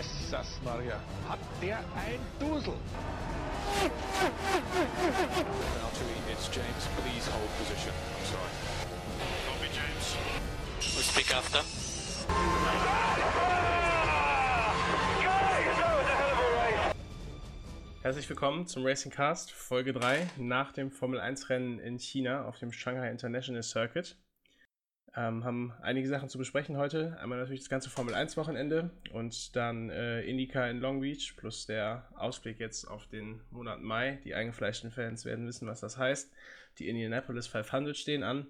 Jesus Maria, hat der ein Dusel. It's James. Please hold position. I'm sorry. Copy, James. We speak after. Herzlich willkommen zum Racing Cast, Folge 3, nach dem Formel 1-Rennen in China auf dem Shanghai International Circuit. Ähm, haben einige Sachen zu besprechen heute. Einmal natürlich das ganze Formel 1-Wochenende und dann äh, Indica in Long Beach plus der Ausblick jetzt auf den Monat Mai. Die eingefleischten Fans werden wissen, was das heißt. Die Indianapolis 500 stehen an.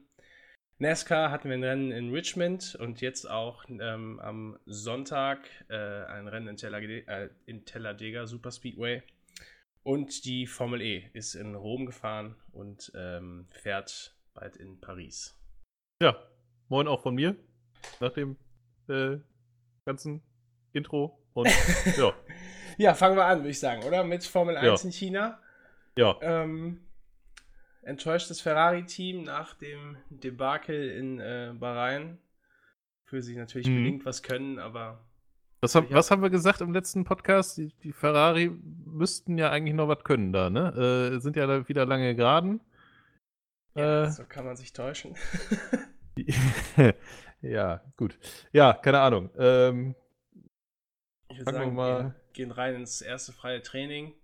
NASCAR hatten wir ein Rennen in Richmond und jetzt auch ähm, am Sonntag äh, ein Rennen in, Talladega, äh, in Talladega Super Speedway. Und die Formel E ist in Rom gefahren und ähm, fährt bald in Paris. Ja, moin auch von mir. Nach dem äh, ganzen Intro. Und ja. ja, fangen wir an, würde ich sagen, oder? Mit Formel 1 Ja. in China. Ja. Ähm, enttäuschtes Ferrari-Team nach dem Debakel in äh, Bahrain. Für sich natürlich Mhm. bedingt was können, aber Was, haben, was haben wir gesagt im letzten Podcast? Die, die Ferrari müssten ja eigentlich noch was können da, ne? Äh, sind ja da wieder lange geraden. ja, Äh, so kann man sich täuschen. ja, gut. Ja, keine Ahnung. Ähm, Ich würde wir sagen, mal- wir gehen rein ins erste freie Training.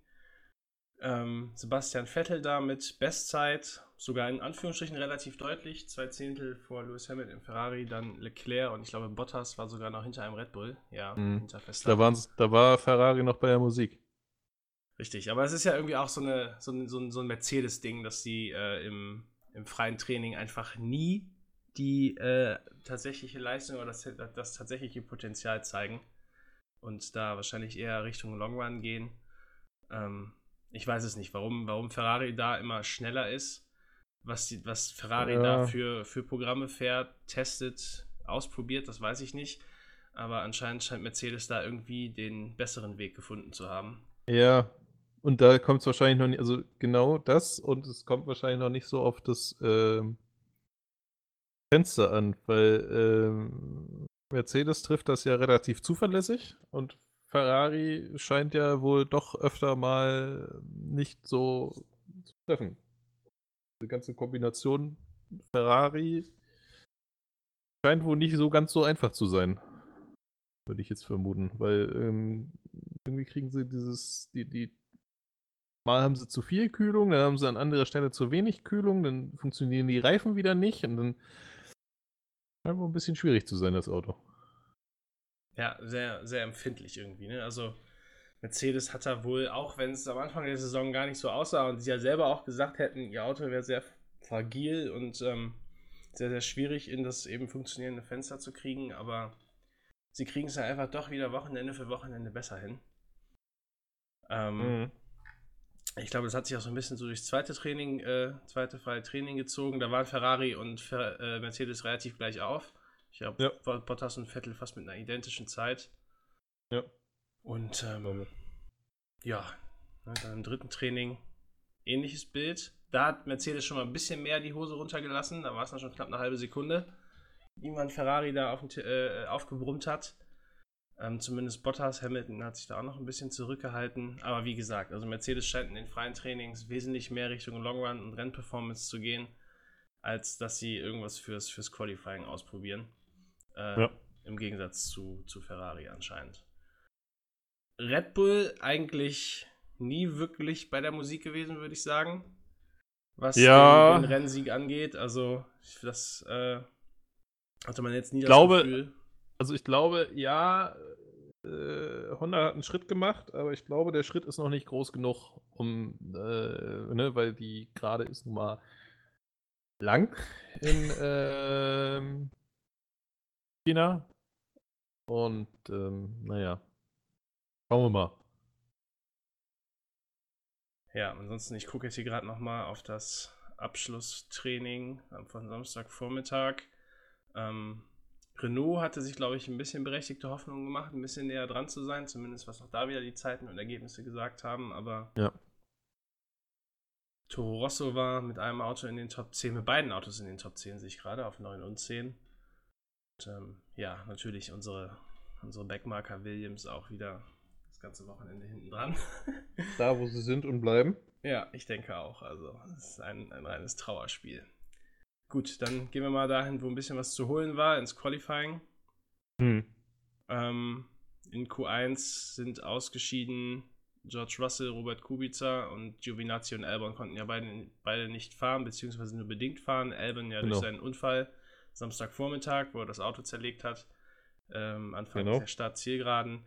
Ähm, Sebastian Vettel da mit Bestzeit, sogar in Anführungsstrichen relativ deutlich, zwei Zehntel vor Lewis Hamilton im Ferrari, dann Leclerc und ich glaube Bottas war sogar noch hinter einem Red Bull, ja, Mhm. hinter Verstappen. da, da war Ferrari noch bei der Musik. Richtig, aber es ist ja irgendwie auch so, eine, so ein, so ein, so ein Mercedes-Ding, dass die äh, im, im freien Training einfach nie die äh, tatsächliche Leistung oder das, das tatsächliche Potenzial zeigen und da wahrscheinlich eher Richtung Long Run gehen. Ähm, ich weiß es nicht, warum, warum Ferrari da immer schneller ist, was, die, was Ferrari Ja. da für, für Programme fährt, testet, ausprobiert, das weiß ich nicht. Aber anscheinend scheint Mercedes da irgendwie den besseren Weg gefunden zu haben. Ja, und da kommt es wahrscheinlich noch nicht, also genau das und es kommt wahrscheinlich noch nicht so auf das ähm, Fenster an, weil ähm, Mercedes trifft das ja relativ zuverlässig und Ferrari scheint ja wohl doch öfter mal nicht so zu treffen. Die ganze Kombination Ferrari scheint wohl nicht so ganz so einfach zu sein. Würde ich jetzt vermuten, weil ähm, irgendwie kriegen sie dieses, die, die, mal haben sie zu viel Kühlung, dann haben sie an anderer Stelle zu wenig Kühlung, dann funktionieren die Reifen wieder nicht und dann scheint wohl ein bisschen schwierig zu sein, das Auto. Ja, sehr, sehr empfindlich irgendwie. Ne? Also Mercedes hat da wohl, auch wenn es am Anfang der Saison gar nicht so aussah und sie ja selber auch gesagt hätten, ihr Auto wäre sehr fragil und ähm, sehr, sehr schwierig in das eben funktionierende Fenster zu kriegen, aber sie kriegen es ja einfach doch wieder Wochenende für Wochenende besser hin. Ähm, Ich glaube, das hat sich auch so ein bisschen so durchs zweite Training, äh, zweite freie Training gezogen. Da waren Ferrari und Fer äh, Mercedes relativ gleich auf. Ich glaube, Ja. Bottas und Vettel fast mit einer identischen Zeit. Ja. Und ähm, ja, ne, dann im dritten Training ähnliches Bild. Da hat Mercedes schon mal ein bisschen mehr die Hose runtergelassen. Da war es dann schon knapp eine halbe Sekunde. Irgendwann Ferrari da auf äh, aufgebrummt hat. Ähm, zumindest Bottas, Hamilton hat sich da auch noch ein bisschen zurückgehalten. Aber wie gesagt, also Mercedes scheint in den freien Trainings wesentlich mehr Richtung Long Run und Rennperformance zu gehen, als dass sie irgendwas fürs, fürs Qualifying ausprobieren. Äh, Ja. Im Gegensatz zu, zu Ferrari anscheinend. Red Bull eigentlich nie wirklich bei der Musik gewesen, würde ich sagen. Was Ja. den, den Rennsieg angeht. Also, das äh, hatte man jetzt nie das Glaube- Gefühl. Also ich glaube, ja, äh, Honda hat einen Schritt gemacht, aber ich glaube, der Schritt ist noch nicht groß genug, um, äh, ne, weil die gerade ist nun mal lang in ähm, China. Und ähm, naja, schauen wir mal. Ja, ansonsten, ich gucke jetzt hier gerade nochmal auf das Abschlusstraining von Samstagvormittag. Ähm, Renault hatte sich, glaube ich, ein bisschen berechtigte Hoffnung gemacht, ein bisschen näher dran zu sein, zumindest was auch da wieder die Zeiten und Ergebnisse gesagt haben, aber Ja. Toro Rosso war mit einem Auto in den Top 10, mit beiden Autos in den Top 10 sehe ich gerade auf 9 und 10. Und, ähm, ja, natürlich unsere unsere Backmarker Williams auch wieder das ganze Wochenende hinten dran. Da, wo sie sind und bleiben. ja, ich denke auch. Also, es ist ein, ein reines Trauerspiel. Gut, dann gehen wir mal dahin, wo ein bisschen was zu holen war, ins Qualifying. Hm. Ähm, in Q1 sind ausgeschieden George Russell, Robert Kubica und Giovinazzi und Albon konnten ja beide, beide nicht fahren, beziehungsweise nur bedingt fahren. Albon ja Genau. durch seinen Unfall Samstagvormittag, wo er das Auto zerlegt hat. Ähm, Anfang Genau. der Start-Zielgeraden.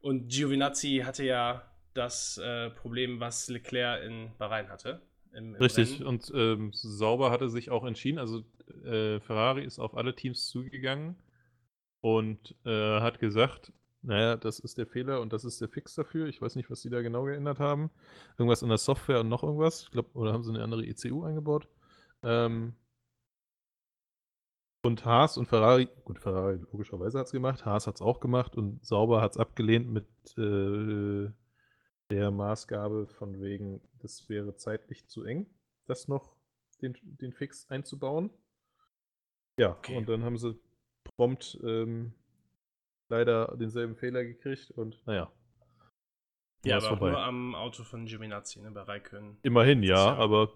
Und Giovinazzi hatte ja das äh, Problem, was Leclerc in Bahrain hatte. Im, im Richtig, Rennen. und ähm, Sauber hatte sich auch entschieden, also äh, Ferrari ist auf alle Teams zugegangen und äh, hat gesagt, naja, das ist der Fehler und das ist der Fix dafür. Ich weiß nicht, was sie da genau geändert haben. Irgendwas in der Software und noch irgendwas. Ich glaube, oder haben sie eine andere ECU eingebaut. Ähm, und Haas und Ferrari, gut, Ferrari logischerweise hat es gemacht, Haas hat es auch gemacht und Sauber hat es abgelehnt mit äh, der Maßgabe von wegen, das wäre zeitlich zu eng, das noch den, den Fix einzubauen. Ja, Okay. und dann haben sie prompt ähm, leider denselben Fehler gekriegt und naja. ja, aber vorbei. nur am Auto von Giovinazzi, ne, bei Raikön. Immerhin, ja, ja- aber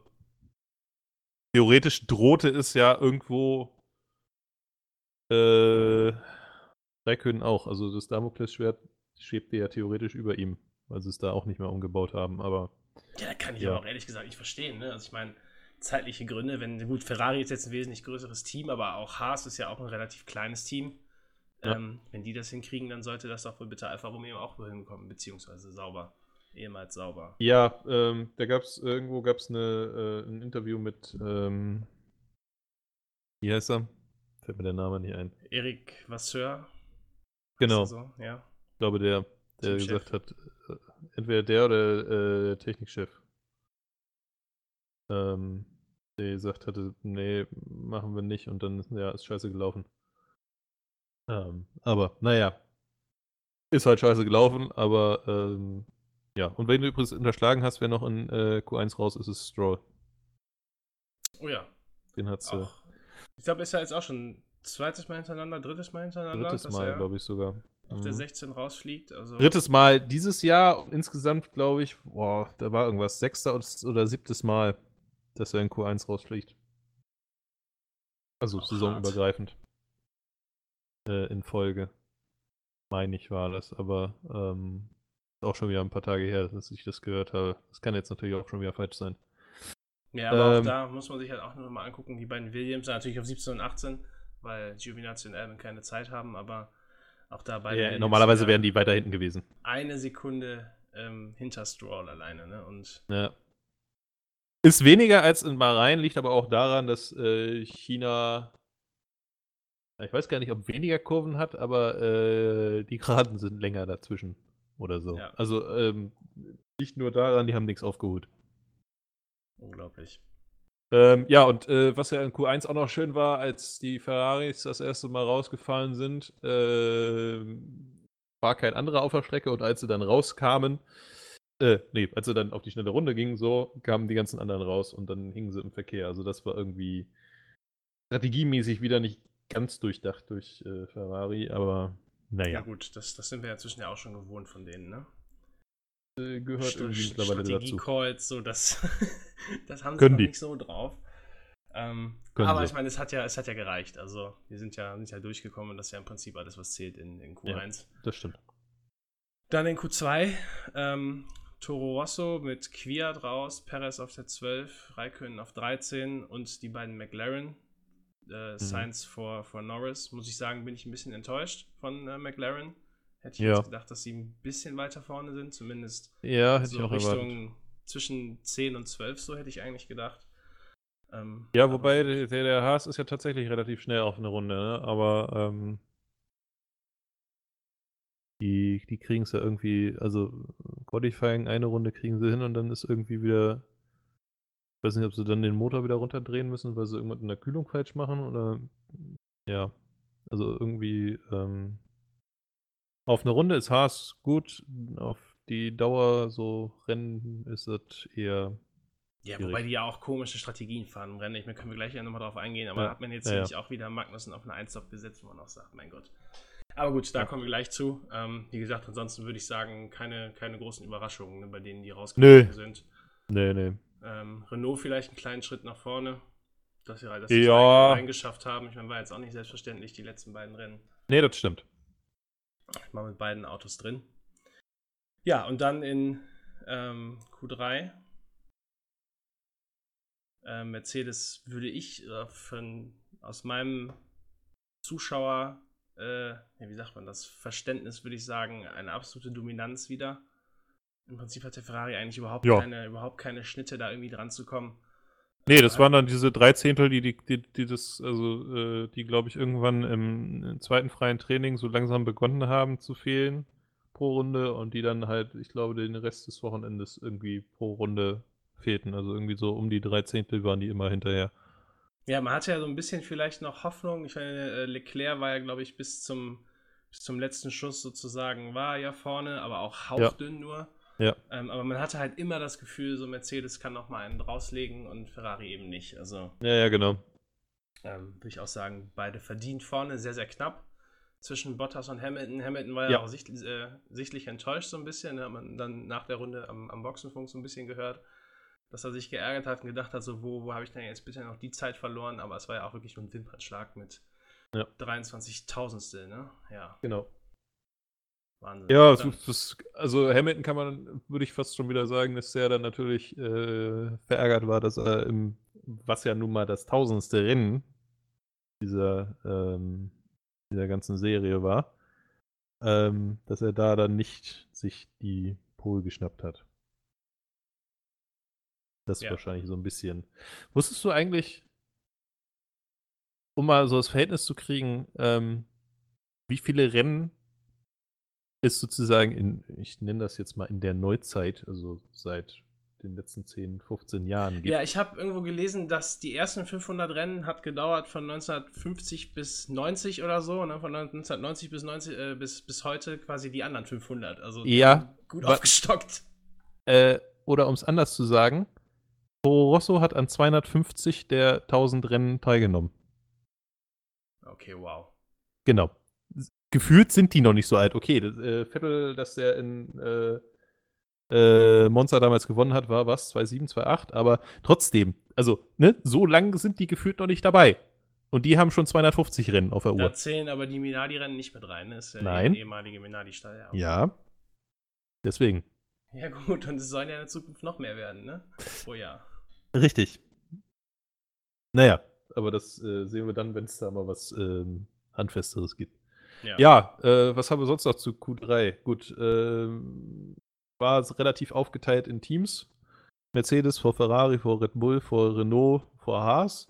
theoretisch drohte es ja irgendwo äh, Raikkonen auch. Also das Damoklesschwert schwebte ja theoretisch über ihm, weil sie es da auch nicht mehr umgebaut haben, aber Ja, da kann ich Ja. aber auch ehrlich gesagt nicht verstehen. Ne? Also ich meine, zeitliche Gründe, wenn, gut, Ferrari ist jetzt ein wesentlich größeres Team, aber auch Haas ist ja auch ein relativ kleines Team. Ja. Ähm, wenn die das hinkriegen, dann sollte das doch wohl bitte Alfa Romeo auch wohl hinbekommen, beziehungsweise sauber. Ehemals sauber. ja, ähm, da gab es irgendwo gab's eine, äh, ein Interview mit ähm, wie heißt er? Fällt mir der Name nicht ein. Erik Vasseur. Genau. So, ja. Ich glaube, der, der Teamchef. gesagt hat, äh, entweder der oder äh, der Technikchef, ähm, der gesagt hatte, nee, machen wir nicht und dann ja, ist scheiße gelaufen. Ähm, aber naja, ist halt scheiße gelaufen, aber ähm, ja, und wenn du übrigens unterschlagen hast, wer noch in äh, Q1 raus ist, ist Stroll. Oh ja. Den hat sie Auch. Ich glaube, ist ja jetzt auch schon zweites Mal hintereinander, drittes Mal hintereinander, drittes Mal, glaube ich sogar. Auf der Mhm. 16 rausfliegt. Also, Drittes Mal dieses Jahr, insgesamt glaube ich, boah, da war irgendwas, sechster oder siebtes Mal, dass er in Q1 rausfliegt. Also Auch saisonübergreifend. Äh, in Folge. Meine ich war das, aber ähm, auch schon wieder ein paar Tage her, dass ich das gehört habe. Das kann jetzt natürlich auch schon wieder falsch sein. Ja, aber Ähm, auch da muss man sich halt auch noch mal angucken, die beiden Williams, natürlich auf 17 und 18, weil Giovinazzi und Albon keine Zeit haben, aber auch da beide normalerweise wären die weiter hinten gewesen. eine Sekunde ähm, hinter Stroll alleine, ne? Und Ja. Ist weniger als in Bahrain, liegt aber auch daran, dass äh, China, ich weiß gar nicht, ob weniger Kurven hat, aber äh, die Geraden sind länger dazwischen oder so. Ja. Also ähm, liegt nur daran, die haben nichts aufgeholt. unglaublich. Ähm, ja, und äh, was ja in Q1 auch noch schön war, als die Ferraris das erste Mal rausgefallen sind, ähm, war kein anderer auf der Strecke und als sie dann rauskamen, äh, nee, als sie dann auf die schnelle Runde gingen, so kamen die ganzen anderen raus und dann hingen sie im Verkehr. Also das war irgendwie strategiemäßig wieder nicht ganz durchdacht durch äh, Ferrari, aber Ja, naja, gut, das, das sind wir ja inzwischen ja auch schon gewohnt von denen, ne? Äh, gehört St- irgendwie mittlerweile dazu. Strategie-Calls, so das, das haben sie Können noch die. nicht so drauf. Ähm, aber sie. ich meine, es hat ja, es hat ja gereicht. Also wir sind ja, sind ja durchgekommen und das ist ja im Prinzip alles, was zählt in, in Q1. Das stimmt. Dann in Q2, ähm, Toro Rosso mit Kwiat raus, Perez auf der 12, Raikkonen auf 13 und die beiden McLaren. Mhm. Äh, Sainz vor, vor Norris. Muss ich sagen, bin ich ein bisschen enttäuscht von äh, McLaren. Hätte ich Ja. jetzt gedacht, dass sie ein bisschen weiter vorne sind, zumindest Ja, hätte so ich auch Richtung erwartet. zwischen 10 und 12, so hätte ich eigentlich gedacht. Ähm, Ja, wobei der, der Haas ist ja tatsächlich relativ schnell auf eine Runde, ne? aber ähm, die, die kriegen es ja irgendwie, also Qualifying eine Runde kriegen sie hin und dann ist irgendwie wieder, ich weiß nicht, ob sie dann den Motor wieder runterdrehen müssen, weil sie irgendwas in der Kühlung falsch machen oder ja, also irgendwie ähm, auf eine Runde ist Haas gut, auf die Dauer so Rennen ist es eher Ja, schwierig. wobei die ja auch komische Strategien fahren im Rennen. Ich meine, können wir gleich ja nochmal drauf eingehen, aber Ja. hat man jetzt Ja, ja. auch wieder Magnussen auf eine 1 gesetzt, wo man auch sagt, mein Gott. Aber gut, da Ja. kommen wir gleich zu. Ähm, wie gesagt, ansonsten würde ich sagen, keine, keine großen Überraschungen, ne, bei denen die rausgekommen sind. Nee, nee. Ähm, Renault vielleicht einen kleinen Schritt nach vorne, dass sie, sie es Ja. rein- reingeschafft haben. Ich meine, war jetzt auch nicht selbstverständlich, die letzten beiden Rennen. Nee, das stimmt. Ich war mit beiden Autos drin. Ja, und dann in ähm, Q3. Äh, Mercedes würde ich äh, von, aus meinem Zuschauer, äh, wie sagt man das, Verständnis würde ich sagen, eine absolute Dominanz wieder. Im Prinzip hat der Ferrari eigentlich überhaupt, Ja. keine, überhaupt keine Schnitte, da irgendwie dran zu kommen. Nee, das waren dann diese drei Zehntel, die, die, die, die das, also, äh, die, glaube ich, irgendwann im, im zweiten freien Training so langsam begonnen haben zu fehlen pro Runde und die dann halt, ich glaube, den Rest des Wochenendes irgendwie pro Runde fehlten. Also irgendwie so um die drei Zehntel waren die immer hinterher. Ja, man hatte ja so ein bisschen vielleicht noch Hoffnung. Ich meine, äh, Leclerc war ja, glaube ich, bis zum, bis zum letzten Schuss sozusagen, war ja vorne, aber auch hauchdünn nur. Ja. Ähm, aber man hatte halt immer das Gefühl, so Mercedes kann noch mal einen rauslegen und Ferrari eben nicht. Also Ja, ja, genau. ähm, würde ich auch sagen, beide verdient vorne, sehr, sehr knapp. Zwischen Bottas und Hamilton. Hamilton war ja, Ja. auch sicht, äh, sichtlich enttäuscht so ein bisschen. Hat man dann nach der Runde am, am Boxenfunk so ein bisschen gehört, dass er sich geärgert hat und gedacht hat, so, wo, wo habe ich denn jetzt bitte noch die Zeit verloren? Aber es war ja auch wirklich nur ein Wimpernschlag mit Ja. 23 Tausendstel, ne? Ja, Genau. Wahnsinn. Ja, das, also Hamilton kann man, würde ich fast schon wieder sagen, dass der dann natürlich äh, verärgert war, dass er im, was ja nun mal das tausendste Rennen dieser, ähm, dieser ganzen Serie war, ähm, dass er da dann nicht sich die Pole geschnappt hat. Das ist Ja. wahrscheinlich so ein bisschen. Wusstest du eigentlich, um mal so das Verhältnis zu kriegen, ähm, wie viele Rennen es sozusagen in, ich nenne das jetzt mal in der Neuzeit, also seit den letzten 10, 15 Jahren gibt? Ja, ich habe irgendwo gelesen, dass die ersten 500 Rennen hat gedauert von 1950 bis 90 oder so, ne? von 1990 bis 90 äh, bis, bis heute quasi die anderen 500. Also Ja, gut aufgestockt. Äh, oder um es anders zu sagen, Toro Rosso hat an 250 der 1000 Rennen teilgenommen. Okay, wow. Genau. Gefühlt sind die noch nicht so alt. Okay, das, äh, Vettel, dass der in äh, äh, Monza damals gewonnen hat, war was? 2,7, 2,8, aber trotzdem, also, ne, so lang sind die gefühlt noch nicht dabei. Und die haben schon 250 Rennen auf der Da Uhr. zählen aber die Minardi-Rennen nicht mit rein. Ne? Ist ja Nein. die ehemalige Minardi-Stall. Ja. Ja. Deswegen. ja, gut, und es sollen ja in der Zukunft noch mehr werden, ne? Pro Jahr. Richtig. Naja, aber das äh, sehen wir dann, wenn es da mal was ähm, Handfesteres gibt. Ja. Ja, äh, was haben wir sonst noch zu Q3? Gut, ähm, war es relativ aufgeteilt in Teams. Mercedes vor Ferrari, vor Red Bull, vor Renault, vor Haas.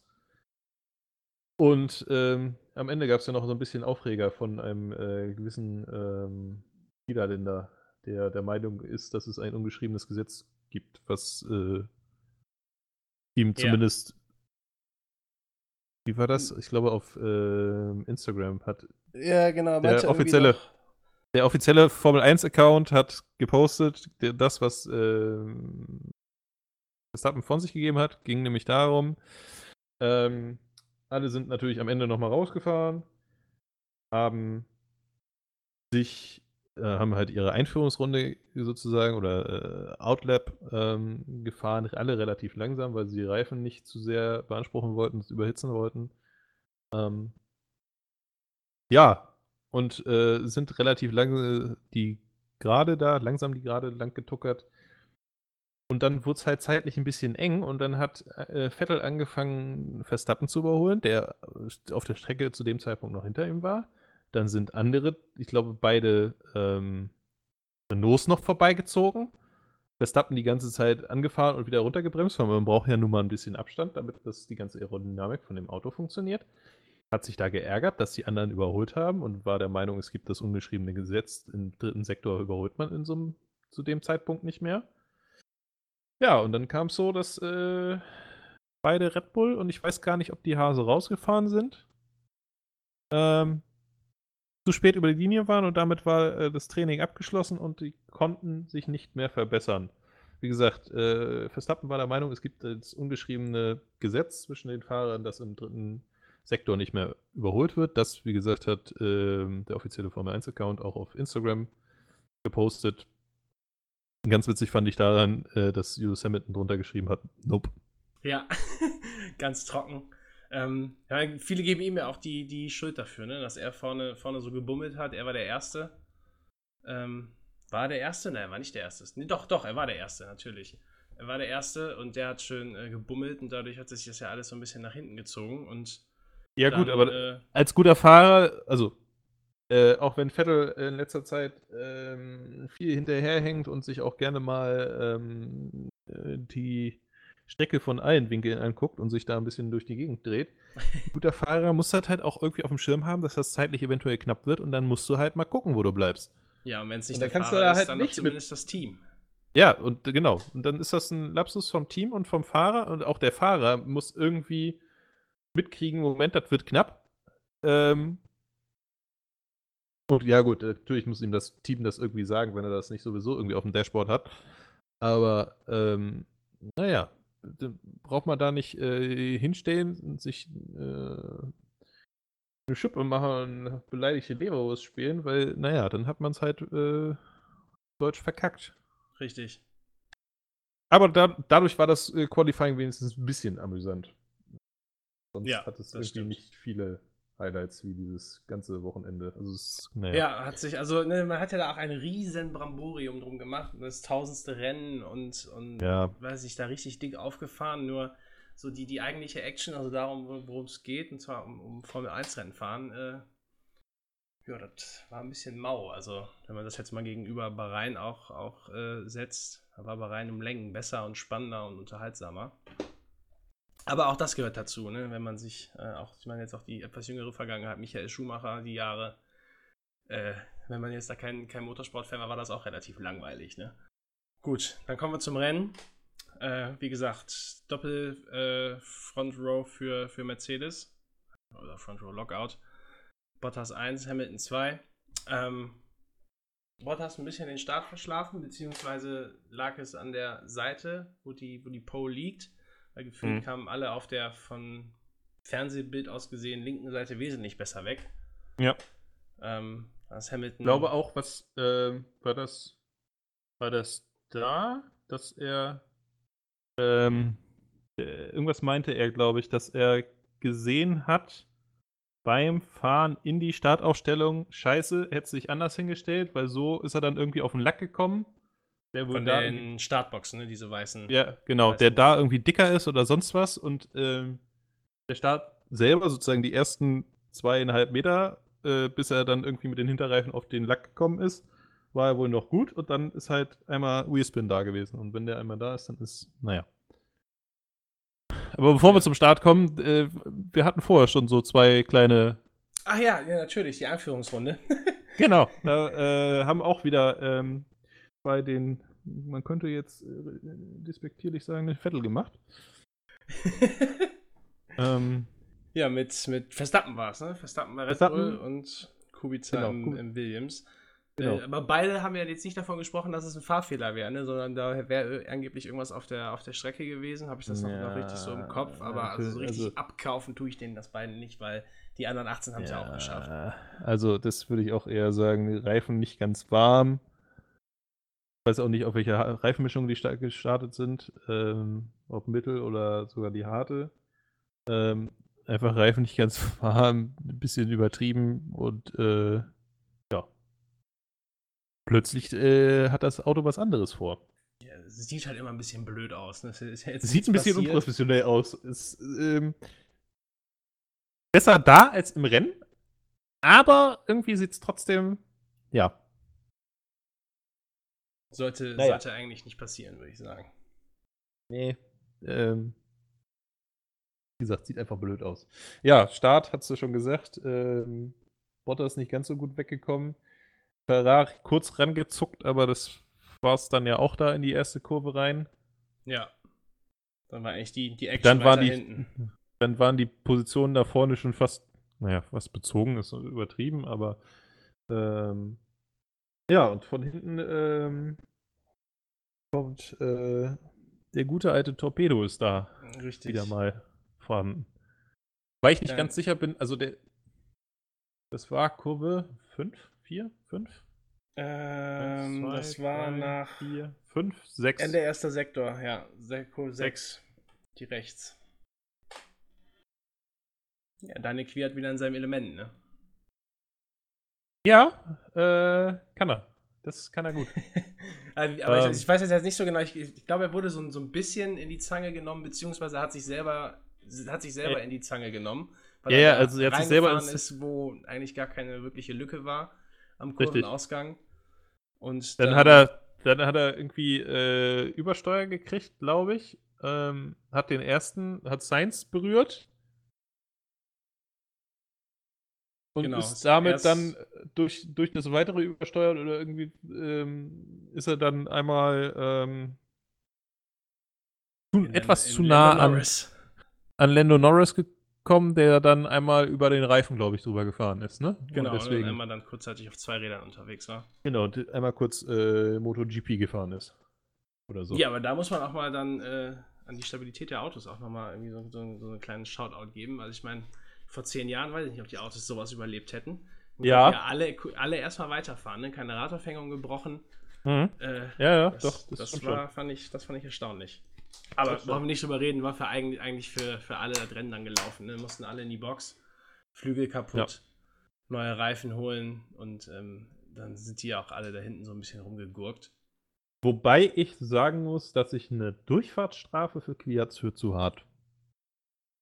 Und ähm, am Ende gab es ja noch so ein bisschen Aufreger von einem äh, gewissen ähm, Niederländer, der der Meinung ist, dass es ein ungeschriebenes Gesetz gibt, was äh, ihm Ja. zumindest. Wie war das? Ich glaube, auf ähm, Instagram hat Ja, genau. Der offizielle- der offizielle Formel 1-Account hat gepostet, der- das, was ähm, Verstappen von sich gegeben hat, ging nämlich darum, ähm, alle sind natürlich am Ende nochmal rausgefahren, haben sich, äh, haben halt ihre Einführungsrunde sozusagen oder äh, Outlap ähm, gefahren, alle relativ langsam, weil sie die Reifen nicht zu sehr beanspruchen wollten, überhitzen wollten. Ähm, ja, und äh, sind relativ lange die gerade da, langsam die gerade lang getuckert. Und dann wurde es halt zeitlich ein bisschen eng und dann hat äh, Vettel angefangen, Verstappen zu überholen, der auf der Strecke zu dem Zeitpunkt noch hinter ihm war. Dann sind andere, ich glaube, beide ähm, Renaults noch vorbeigezogen. Verstappen die ganze Zeit angefahren und wieder runtergebremst, weil man braucht ja nun mal ein bisschen Abstand, damit das die ganze Aerodynamik von dem Auto funktioniert hat sich da geärgert, dass die anderen überholt haben und war der Meinung, es gibt das ungeschriebene Gesetz, im dritten Sektor überholt man in so einem, zu dem Zeitpunkt nicht mehr. Ja, und dann kam es so, dass äh, beide Red Bull und ich weiß gar nicht, ob die Hase rausgefahren sind, ähm, zu spät über die Linie waren und damit war äh, das Training abgeschlossen und die konnten sich nicht mehr verbessern. Wie gesagt, äh, Verstappen war der Meinung, es gibt das ungeschriebene Gesetz zwischen den Fahrern, dass im dritten Sektor nicht mehr überholt wird. Das, wie gesagt, hat ähm, der offizielle Formel 1-Account auch auf Instagram gepostet. Ganz witzig fand ich daran, äh, dass Lewis Hamilton drunter geschrieben hat, nope. Ja, ganz trocken. Ähm, ja, viele geben ihm ja auch die, die Schuld dafür, ne? dass er vorne, vorne so gebummelt hat. Er war der Erste. Ähm, war er der Erste? Nein, er war nicht der Erste. Nee, doch, doch, er war der Erste, natürlich. Er war der Erste und der hat schön äh, gebummelt und dadurch hat sich das ja alles so ein bisschen nach hinten gezogen und Ja, dann, gut, aber äh, als guter Fahrer, also äh, auch wenn Vettel in letzter Zeit ähm, viel hinterherhängt und sich auch gerne mal ähm, äh, die Strecke von allen Winkeln anguckt und sich da ein bisschen durch die Gegend dreht, ein guter Fahrer muss das halt auch irgendwie auf dem Schirm haben, dass das zeitlich eventuell knapp wird und dann musst du halt mal gucken, wo du bleibst. ja, und wenn es nicht Und der da kannst du Fahrer da ist, halt dann nicht doch zumindest das Team. Ja, und genau. Und dann ist das ein Lapsus vom Team und vom Fahrer und auch der Fahrer muss irgendwie mitkriegen, Moment, das wird knapp. Ähm, und ja, gut, natürlich muss ihm das Team das irgendwie sagen, wenn er das nicht sowieso irgendwie auf dem Dashboard hat. Aber, ähm, naja, braucht man da nicht äh, hinstellen und sich äh, eine Schippe machen und beleidigte Leberwurst spielen, weil, naja, dann hat man es halt äh, deutsch verkackt. Richtig. Aber da, dadurch war das äh, Qualifying wenigstens ein bisschen amüsant. Sonst Ja, hat es irgendwie stimmt. nicht viele Highlights wie dieses ganze Wochenende. Also es naja. Ja, hat sich, also ne, man hat ja da auch ein riesen Bramborium drum gemacht, das tausendste Rennen und, und Ja. weiß ich, da richtig dick aufgefahren, nur so die, die eigentliche Action, also darum, wo- worum es geht, und zwar um, um Formel 1 Rennen fahren, äh, ja, das war ein bisschen mau. Also, wenn man das jetzt mal gegenüber Bahrain auch, auch äh, setzt, da war Bahrain um Längen besser und spannender und unterhaltsamer. Aber auch das gehört dazu, ne? wenn man sich, äh, auch, ich meine jetzt auch die etwas jüngere Vergangenheit, Michael Schumacher, die Jahre, äh, wenn man jetzt da kein, kein Motorsportfan war, war das auch relativ langweilig. Ne? Gut, dann kommen wir zum Rennen. Äh, wie gesagt, Doppel äh, Front Row für, für Mercedes. Oder Front Row Lockout. Bottas 1, Hamilton 2. Ähm, Bottas ein bisschen den Start verschlafen, beziehungsweise lag es an der Seite, wo die, wo die Pole liegt. Weil gefühlt Mhm. kamen alle auf der von Fernsehbild aus gesehen linken Seite wesentlich besser weg. Ja. Ähm, das Hamilton. Ich glaube auch, was ähm, war das? War das da, dass er ähm, äh, irgendwas meinte er, glaube ich, dass er gesehen hat beim Fahren in die Startaufstellung, scheiße, hätte sich anders hingestellt, weil so ist er dann irgendwie auf den Lack gekommen. Der von den Startboxen, ne, diese weißen. Ja, genau, Weiß der da irgendwie dicker ist oder sonst was und ähm, der Start selber sozusagen die ersten zweieinhalb Meter, äh, bis er dann irgendwie mit den Hinterreifen auf den Lack gekommen ist, war er wohl noch gut und dann ist halt einmal Wheelspin da gewesen und wenn der einmal da ist, dann ist, naja. Aber bevor wir zum Start kommen, äh, wir hatten vorher schon so zwei kleine Ach ja, ja, natürlich, die Einführungsrunde. Genau, da äh, haben auch wieder ähm, bei den, man könnte jetzt äh, despektierlich sagen, den Vettel gemacht. Ähm, ja, mit, mit Verstappen war es, ne? Verstappen bei Red. Bull und Kubica Genau, im, im Williams. Genau. Äh, aber beide haben ja jetzt nicht davon gesprochen, dass es ein Fahrfehler wäre, ne? sondern da wäre angeblich irgendwas auf der, auf der Strecke gewesen. Habe ich das noch, noch Ja, richtig so im Kopf. Aber also so richtig also- abkaufen tue ich denen das beiden nicht, weil die anderen 18 haben es ja. auch geschafft. Also, das würde ich auch eher sagen, die Reifen nicht ganz warm. Ich weiß auch nicht, auf welche Ha- Reifenmischung die sta- gestartet sind. Ähm, ob mittel oder sogar die harte. Ähm, einfach Reifen nicht ganz warm, ein bisschen übertrieben und äh, ja. Plötzlich äh, hat das Auto was anderes vor. Ja, sieht halt immer ein bisschen blöd aus. Ne? Ja Sieht ein bisschen passiert. unprofessionell aus. Ist, ähm, besser da als im Rennen, aber irgendwie sieht es trotzdem, ja. Sollte, Naja. sollte eigentlich nicht passieren, würde ich sagen. Nee. Ähm, wie gesagt, sieht einfach blöd aus. Ja, Start, hast du schon gesagt. Ähm, Bottas nicht ganz so gut weggekommen. Ferrari kurz rangezuckt, aber das war es dann ja auch da in die erste Kurve rein. Ja. Dann war eigentlich die, die Action Dann waren, die, hinten. dann waren die Positionen da vorne schon fast, naja, fast bezogen, ist übertrieben, aber ähm, ja, und von hinten ähm, kommt äh, der gute alte Torpedo ist da Richtig. wieder mal vorhanden. Weil ich nicht Dann- ganz sicher bin, also der. Das war Kurve 5, 4, 5? Ähm, das war nach 4, 5, 6. Ende erster Sektor, ja. Sektor 6. Die rechts. Ja, Daniel Quir hat wieder in seinem Element, ne? Ja, äh, kann er. Das kann er gut. aber Ähm. ich, ich weiß jetzt nicht so genau, ich, ich glaube, er wurde so, so ein bisschen in die Zange genommen, beziehungsweise hat sich selber, hat sich selber Ja. in die Zange genommen. Ja, ja, da also er hat sich selber ins- ist, wo eigentlich gar keine wirkliche Lücke war am. Kurvenausgang. Und Dann hat er, dann hat er irgendwie äh, Übersteuer gekriegt, glaube ich. Ähm, hat den ersten, hat Sainz berührt. Und Genau, ist damit dann durch, durch das weitere Übersteuern oder irgendwie ähm, ist er dann einmal ähm, in- etwas in zu Lando nah an, an Lando Norris gekommen, der dann einmal über den Reifen, glaube ich, drüber gefahren ist, ne? Genau, Und und deswegen, einmal dann kurzzeitig auf zwei Rädern unterwegs war. genau, und einmal kurz äh, MotoGP gefahren ist. Oder so. Ja, aber da muss man auch mal dann äh, an die Stabilität der Autos auch nochmal irgendwie so, so, so einen kleinen Shoutout geben. Also ich meine, vor zehn Jahren weiß ich nicht, ob die Autos sowas überlebt hätten. Und Ja. konnten alle, alle erstmal weiterfahren, ne? keine Radaufhängung gebrochen. Mhm. Äh, Ja, ja, das, doch, das, das, war, fand ich, das fand ich erstaunlich. Aber Das wollen wir nicht drüber reden, war für eigentlich, eigentlich für, für alle das Rennen dann gelaufen. Ne? Mussten alle in die Box, Flügel kaputt, neue Reifen holen und ähm, dann sind die ja auch alle da hinten so ein bisschen rumgegurkt. Wobei ich sagen muss, dass ich eine Durchfahrtsstrafe für Kwiatz für zu hart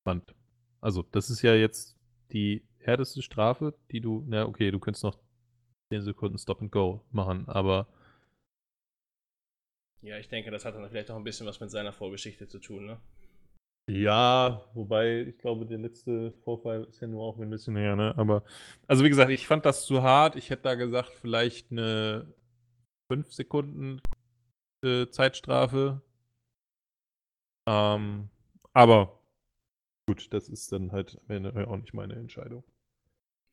fand. Also, das ist ja jetzt die härteste Strafe, die du, na okay, du könntest noch 10 Sekunden Stop and Go machen, aber Ja, ich denke, das hat dann vielleicht auch ein bisschen was mit seiner Vorgeschichte zu tun, ne? ja, wobei ich glaube, der letzte Vorfall ist ja nur auch ein bisschen näher, ne? Aber, also wie gesagt, ich fand das zu hart. Ich hätte da gesagt, vielleicht eine 5 Sekunden äh, Zeitstrafe. Ähm, aber gut, das ist dann halt am Ende auch nicht meine Entscheidung.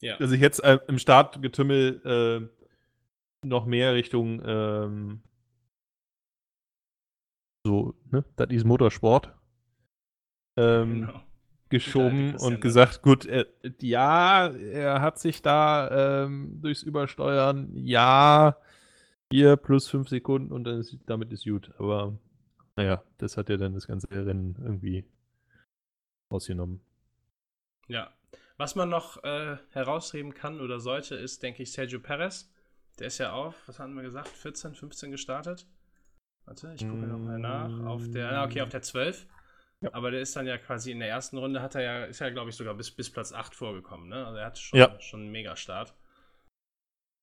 Ja. Dass ich jetzt äh, im Startgetümmel äh, noch mehr Richtung ähm, so, ne, das ist Motorsport ähm, Genau. geschoben und gesagt, gut, äh, ja, er hat sich da ähm, durchs Übersteuern, ja, hier plus fünf Sekunden und dann ist, damit ist gut. Aber naja, das hat ja dann das ganze Rennen irgendwie rausgenommen. Ja. Was man noch äh, herausheben kann oder sollte, ist, denke ich, Sergio Perez. Der ist ja auf, was hatten wir gesagt, 14, 15 gestartet. Warte, ich gucke nochmal nach. Auf der, na, okay, auf der 12. Ja. Aber der ist dann ja quasi in der ersten Runde, hat er ja, ist ja, glaube ich, sogar bis, bis Platz 8 vorgekommen. Ne? Also er hatte schon, Ja. schon einen Megastart.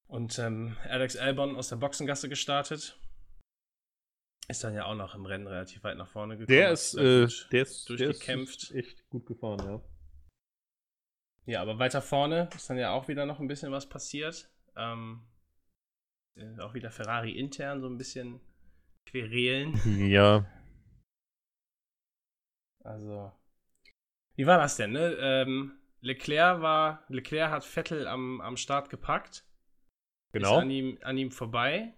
Und ähm, Alex Albon aus der Boxengasse gestartet. Ist dann ja auch noch im Rennen relativ weit nach vorne gekommen. Der ist, äh, der ist, der ist durchgekämpft. echt gut gefahren, ja. Ja, aber weiter vorne ist dann ja auch wieder noch ein bisschen was passiert. Ähm, äh, auch wieder Ferrari intern so ein bisschen querelen. Ja, Also, wie war das denn, ne? Ähm, Leclerc war, Leclerc hat Vettel am, am Start gepackt. genau, Ist an ihm, an ihm vorbei.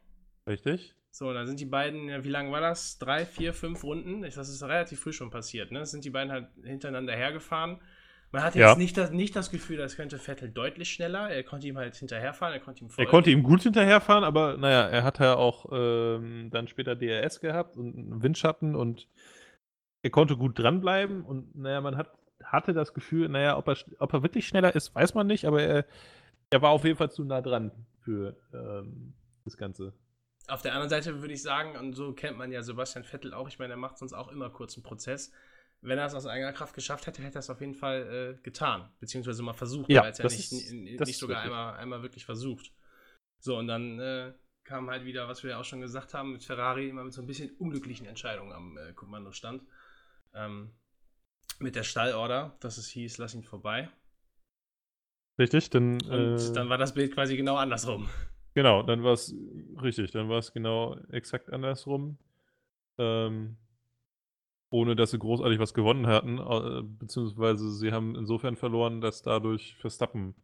richtig. So, dann sind die beiden, ja, wie lange war das? Drei, vier, fünf Runden? Das ist relativ früh schon passiert, ne? Sind die beiden halt hintereinander hergefahren. Man hatte Ja. jetzt nicht das, nicht das Gefühl, das könnte Vettel deutlich schneller. Er konnte ihm halt hinterherfahren, er konnte ihm Er folgen. konnte ihm gut hinterherfahren, aber naja, er hat ja auch ähm, dann später DRS gehabt und Windschatten und er konnte gut dranbleiben und naja, man hat, hatte das Gefühl, naja, ob er, ob er wirklich schneller ist, weiß man nicht, aber er, er war auf jeden Fall zu nah dran für ähm, das Ganze. Auf der anderen Seite würde ich sagen, und so kennt man ja Sebastian Vettel auch, ich meine, er macht sonst auch immer kurzen Prozess. Wenn er es aus eigener Kraft geschafft hätte, hätte er es auf jeden Fall äh, getan. Beziehungsweise mal versucht. Ja, er hat ja nicht, ist- nicht sogar richtig. einmal, einmal wirklich versucht. So, und dann äh, kam halt wieder, was wir ja auch schon gesagt haben, mit Ferrari immer mit so ein bisschen unglücklichen Entscheidungen am äh, Kommandostand. Ähm, mit der Stallorder, dass es hieß, lass ihn vorbei. Richtig, dann, Und äh, dann war das Bild quasi genau andersrum. Genau, dann war es richtig, dann war es genau exakt andersrum. Ähm, ohne dass sie großartig was gewonnen hatten, äh, beziehungsweise sie haben insofern verloren, dass dadurch Verstappen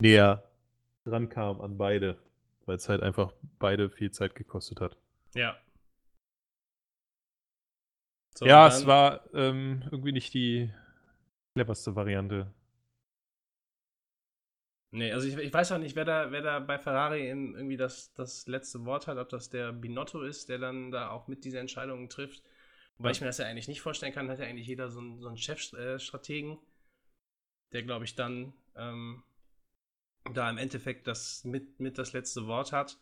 näher rankam an beide, weil es halt einfach beide viel Zeit gekostet hat. Ja. So, ja, es war ähm, irgendwie nicht die cleverste Variante. Nee, also ich, ich weiß auch nicht, wer da, wer da bei Ferrari in, irgendwie das, das letzte Wort hat, ob das der Binotto ist, der dann da auch mit diese Entscheidungen trifft. Wobei ich mir das ja eigentlich nicht vorstellen kann, hat ja eigentlich jeder so einen, so einen Chefstrategen, der, glaube ich, dann ähm, da im Endeffekt das mit, mit das letzte Wort hat.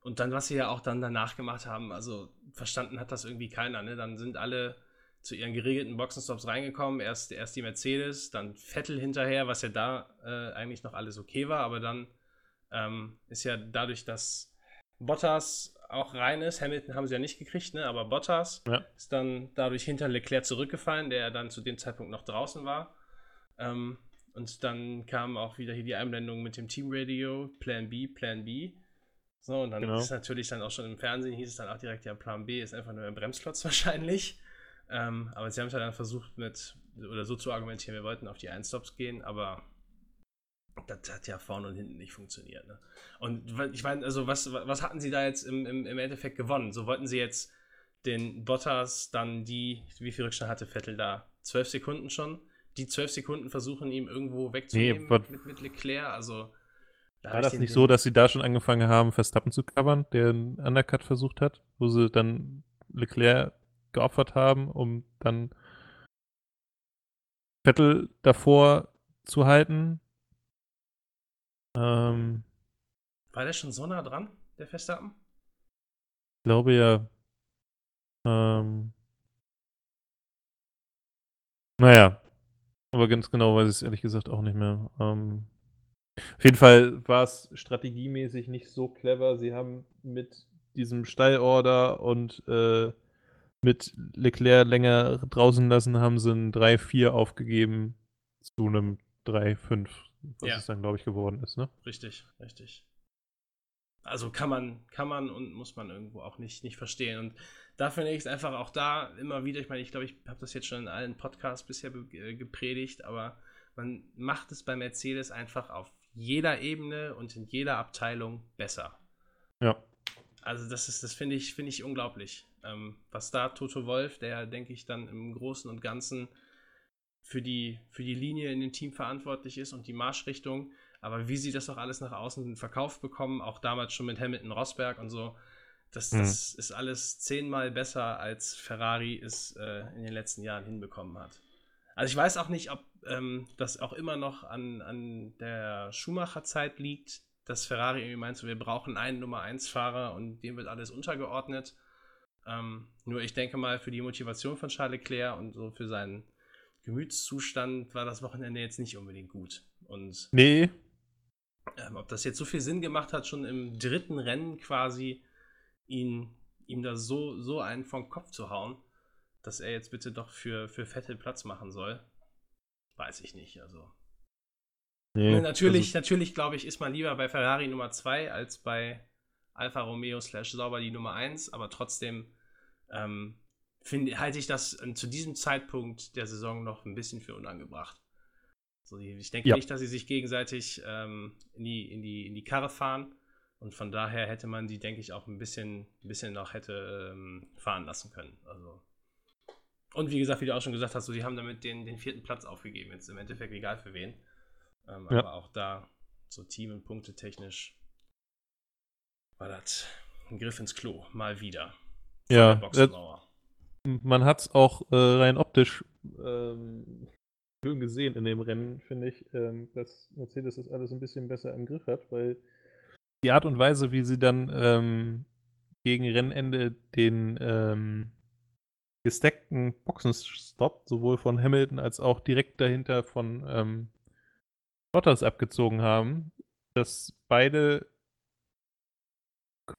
Und dann, was sie ja auch dann danach gemacht haben, also verstanden hat das irgendwie keiner, ne? Dann sind alle zu ihren geregelten Boxenstops reingekommen. Erst, erst die Mercedes, dann Vettel hinterher, was ja da äh, eigentlich noch alles okay war, aber dann ähm, ist ja dadurch, dass Bottas auch rein ist, Hamilton haben sie ja nicht gekriegt, ne? aber Bottas Ja. ist dann dadurch hinter Leclerc zurückgefallen, der dann zu dem Zeitpunkt noch draußen war. Ähm, und dann kam auch wieder hier die Einblendung mit dem Teamradio, Plan B, Plan B. So, und dann Genau. ist natürlich dann auch schon im Fernsehen, hieß es dann auch direkt, ja, Plan B ist einfach nur ein Bremsklotz wahrscheinlich. Ähm, aber sie haben es ja dann versucht mit, oder so zu argumentieren, wir wollten auf die Einstops gehen, aber das hat ja vorne und hinten nicht funktioniert. Ne? Und ich meine, also was, was hatten sie da jetzt im, im, im Endeffekt gewonnen? So wollten sie jetzt den Bottas dann die, wie viel Rückstand hatte Vettel da? Zwölf Sekunden schon? Die zwölf Sekunden versuchen, ihm irgendwo wegzunehmen wat- mit, mit Leclerc. Also, da War das nicht so, dass sie da schon angefangen haben, Verstappen zu covern, der einen Undercut versucht hat, wo sie dann Leclerc geopfert haben, um dann Vettel davor zu halten? Ähm, War der schon so nah dran, der Verstappen? ich glaube ja. Ähm, naja, aber ganz genau weiß ich es ehrlich gesagt auch nicht mehr. Ähm, auf jeden Fall war es strategiemäßig nicht so clever. Sie haben mit diesem Steilorder und äh, mit Leclerc länger draußen lassen, haben sie ein 3-4 aufgegeben zu einem 3-5, was Ja. es dann, glaube ich, geworden ist. Ne? Richtig, richtig. Also kann man, kann man und muss man irgendwo auch nicht, nicht verstehen. Und da finde ich es einfach auch da immer wieder, ich meine, ich glaube, ich habe das jetzt schon in allen Podcasts bisher äh, gepredigt, aber man macht es bei Mercedes einfach auf jeder Ebene und in jeder Abteilung besser. Ja. Also das ist, das finde ich, finde ich unglaublich. Ähm, was da Toto Wolf, der, denke ich, dann im Großen und Ganzen für die, für die Linie in dem Team verantwortlich ist und die Marschrichtung, aber wie sie das auch alles nach außen verkauft bekommen, auch damals schon mit Hamilton Rosberg und so, das, Mhm. das ist alles zehnmal besser, als Ferrari es äh, in den letzten Jahren hinbekommen hat. Also ich weiß auch nicht, ob ähm, das auch immer noch an, an der Schumacher-Zeit liegt, dass Ferrari irgendwie meint, so, wir brauchen einen Nummer 1-Fahrer und dem wird alles untergeordnet. Ähm, nur ich denke mal, für die Motivation von Charles Leclerc und so für seinen Gemütszustand war das Wochenende jetzt nicht unbedingt gut. Und Nee, ähm, ob das jetzt so viel Sinn gemacht hat, schon im dritten Rennen quasi ihn, ihm da so, so einen vom Kopf zu hauen, dass er jetzt bitte doch für, für Vettel Platz machen soll, weiß ich nicht. Also nee. Ne, natürlich, natürlich glaube ich, ist man lieber bei Ferrari Nummer 2 als bei Alfa Romeo slash Sauber die Nummer 1, aber trotzdem ähm, finde, halte ich das ähm, zu diesem Zeitpunkt der Saison noch ein bisschen für unangebracht. So, die- ich denke Ja. nicht, dass sie sich gegenseitig ähm, in, die, in, die, in die Karre fahren und von daher hätte man die, denke ich, auch ein bisschen, ein bisschen noch hätte ähm, fahren lassen können. Also. Und wie gesagt, wie du auch schon gesagt hast, so, die haben damit den, den vierten Platz aufgegeben. Jetzt im Endeffekt egal für wen. Ähm, Ja. Aber auch da, so Team- und Punkte technisch, war das ein Griff ins Klo. Mal wieder. Von Ja, Boxenmauer. man hat es auch äh, rein optisch ähm, schön gesehen in dem Rennen, finde ich, ähm, dass Mercedes das alles ein bisschen besser im Griff hat, weil die Art und Weise, wie sie dann ähm, gegen Rennende den ähm, gestackten Boxenstopp sowohl von Hamilton als auch direkt dahinter von ähm, Bottas abgezogen haben, dass beide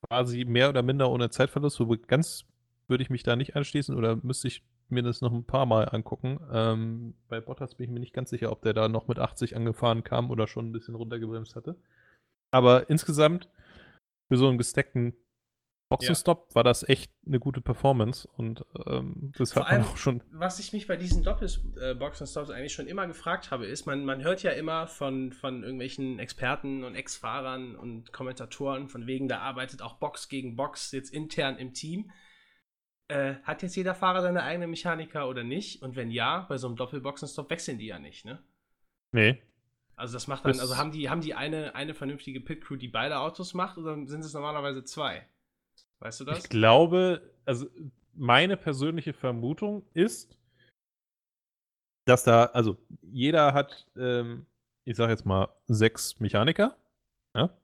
quasi mehr oder minder ohne Zeitverlust, wobei ganz würde ich mich da nicht anschließen oder müsste ich mir das noch ein paar Mal angucken. Ähm, bei Bottas bin ich mir nicht ganz sicher, ob der da noch mit 80 angefahren kam oder schon ein bisschen runtergebremst hatte. Aber insgesamt für so einen gestackten Boxenstopp war das echt eine gute Performance und ähm, das Vor hat man allem- auch schon. was ich mich bei diesen Doppelboxen-Stops eigentlich schon immer gefragt habe, ist, man, man hört ja immer von, von irgendwelchen Experten und Ex-Fahrern und Kommentatoren, von wegen, da arbeitet auch Box gegen Box jetzt intern im Team. äh, hat jetzt jeder Fahrer seine eigene Mechaniker oder nicht? Und wenn ja, bei so einem Doppelboxenstopp wechseln die ja nicht, ne? Nee. Also das macht dann, Das- also haben die, haben die eine, eine vernünftige Pit-Crew, die beide Autos macht, oder sind es normalerweise zwei? Weißt du das? Ich glaube, also meine persönliche Vermutung ist, dass da, also jeder hat, ähm, ich sag jetzt mal, sechs Mechaniker. Ja?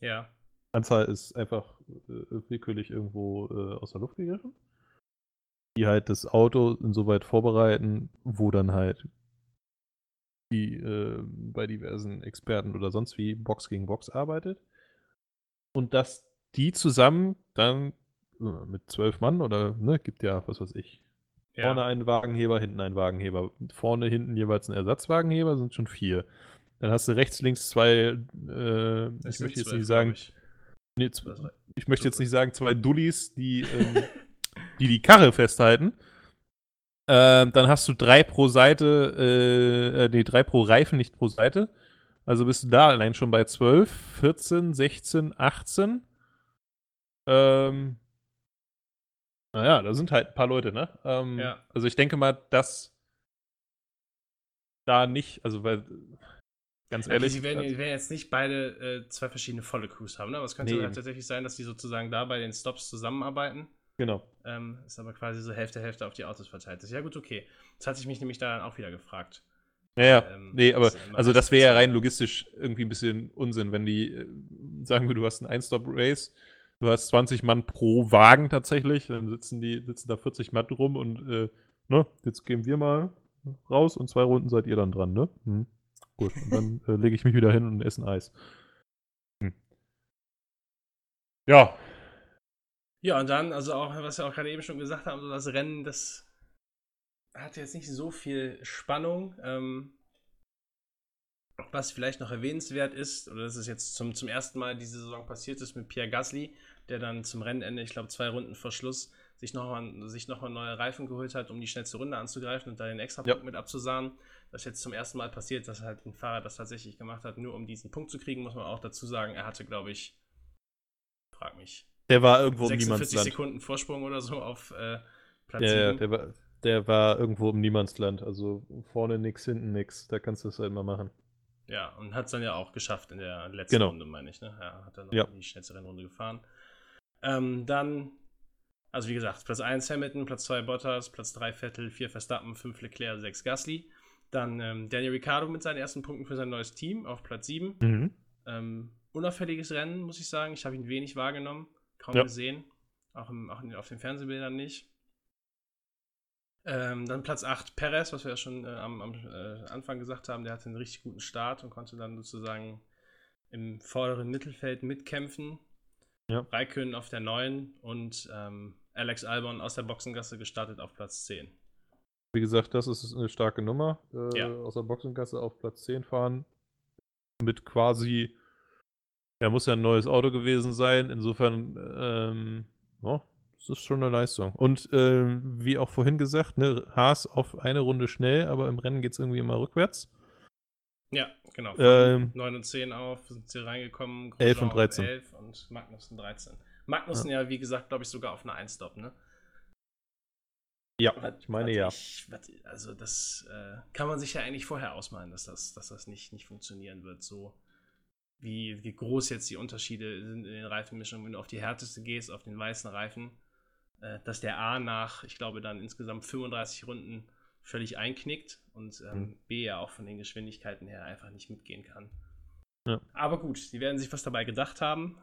Ja. Anzahl ist einfach äh, willkürlich irgendwo äh, aus der Luft gegriffen. Die halt das Auto insoweit vorbereiten, wo dann halt die äh, bei diversen Experten oder sonst wie Box gegen Box arbeitet. Und dass die zusammen dann mit zwölf Mann oder, ne, gibt ja, was weiß ich, ja. Vorne einen Wagenheber, hinten einen Wagenheber. Vorne, hinten jeweils ein Ersatzwagenheber, sind schon vier. Dann hast du rechts, links zwei, äh, ich möchte jetzt zwölf, nicht sagen, ich. nee, ich möchte jetzt nicht sagen zwei Dullis, die ähm, die, die Karre festhalten. Ähm, dann hast du drei pro Seite, äh, äh, nee, drei pro Reifen, nicht pro Seite. Also bist du da allein schon bei 12, 14, 16, 18. Ähm, naja, da sind halt ein paar Leute, ne? Ähm, Ja. Also ich denke mal, dass da nicht, also weil, ganz Okay, ehrlich, sie werden, also- die werden jetzt nicht beide äh, zwei verschiedene volle Crews haben, ne? aber es könnte Nee, halt tatsächlich sein, dass die sozusagen da bei den Stops zusammenarbeiten. genau. Ähm, ist aber quasi so Hälfte, Hälfte auf die Autos verteilt. ist. Ja, gut, okay. Das hatte ich mich nämlich da dann auch wieder gefragt. Ja, ja. Ähm, nee, aber das also das wäre ja rein logistisch irgendwie ein bisschen Unsinn, wenn die, äh, sagen wir, du hast ein Ein-Stop-Race, du hast 20 Mann pro Wagen tatsächlich, dann sitzen die, sitzen da 40 Mann rum und äh, ne, jetzt gehen wir mal raus und zwei Runden seid ihr dann dran, ne? Hm. Gut, und dann äh, lege ich mich wieder hin und esse ein Eis. Hm. Ja, Ja, und dann, also auch, was wir auch gerade eben schon gesagt haben, so das Rennen, das hatte jetzt nicht so viel Spannung. Ähm, was vielleicht noch erwähnenswert ist, oder das ist jetzt zum, zum ersten Mal diese Saison passiert ist mit Pierre Gasly, der dann zum Rennende, ich glaube zwei Runden vor Schluss, sich nochmal sich noch mal neue Reifen geholt hat, um die schnellste Runde anzugreifen und da den extra Punkt Ja. mit abzusahnen. Das ist jetzt zum ersten Mal passiert, dass halt ein Fahrer das tatsächlich gemacht hat, nur um diesen Punkt zu kriegen, muss man auch dazu sagen. Er hatte, glaube ich, frag mich, der war irgendwo um 46 Niemandsland. Sekunden Vorsprung oder so auf äh, Platz Ja, ja, 7. der war, der war irgendwo im Niemandsland, also vorne nix, hinten nix, da kannst du es halt mal machen. Ja, und hat es dann ja auch geschafft in der letzten Genau. Runde, meine ich. Ne? Ja, hat dann noch Ja. die schnellste Rennrunde gefahren. Ähm, dann, also wie gesagt, Platz 1 Hamilton, Platz 2 Bottas, Platz 3 Vettel, 4 Verstappen, 5 Leclerc, 6 Gasly. Dann ähm, Daniel Ricciardo mit seinen ersten Punkten für sein neues Team auf Platz 7. Mhm. Ähm, unauffälliges Rennen, muss ich sagen. Ich habe ihn wenig wahrgenommen, kaum Ja. gesehen. Auch, im, auch in, auf den Fernsehbildern nicht. Ähm, dann Platz 8 Perez, was wir ja schon äh, am, am äh, Anfang gesagt haben. Der hatte einen richtig guten Start und konnte dann sozusagen im vorderen Mittelfeld mitkämpfen. Ja. Raikön auf der 9 und ähm, Alex Albon aus der Boxengasse gestartet auf Platz 10. Wie gesagt, das ist eine starke Nummer. Äh, Ja. Aus der Boxengasse auf Platz 10 fahren. Mit quasi, ja, muss ja ein neues Auto gewesen sein. Insofern, ähm, ja, das ist schon eine Leistung. Und ähm, wie auch vorhin gesagt, ne, Haas auf eine Runde schnell, aber im Rennen geht es irgendwie immer rückwärts. Ja, genau. Ähm, 9 und 10 auf sind sie reingekommen. 11 und Grosjean 13. 11 und Magnussen 13. Magnussen ja, wie gesagt, glaube ich, sogar auf eine 1-Stop, ne? Ja, Was- ich meine ja. Ich, was, also das äh, kann man sich ja eigentlich vorher ausmalen, dass das, dass das nicht, nicht funktionieren wird. So wie, wie groß jetzt die Unterschiede sind in den Reifenmischungen, wenn du auf die härteste gehst, auf den weißen Reifen, äh, dass der A nach, ich glaube, dann insgesamt 35 Runden völlig einknickt und ähm, Mhm. B ja auch von den Geschwindigkeiten her einfach nicht mitgehen kann. Ja. Aber gut, die werden sich was dabei gedacht haben.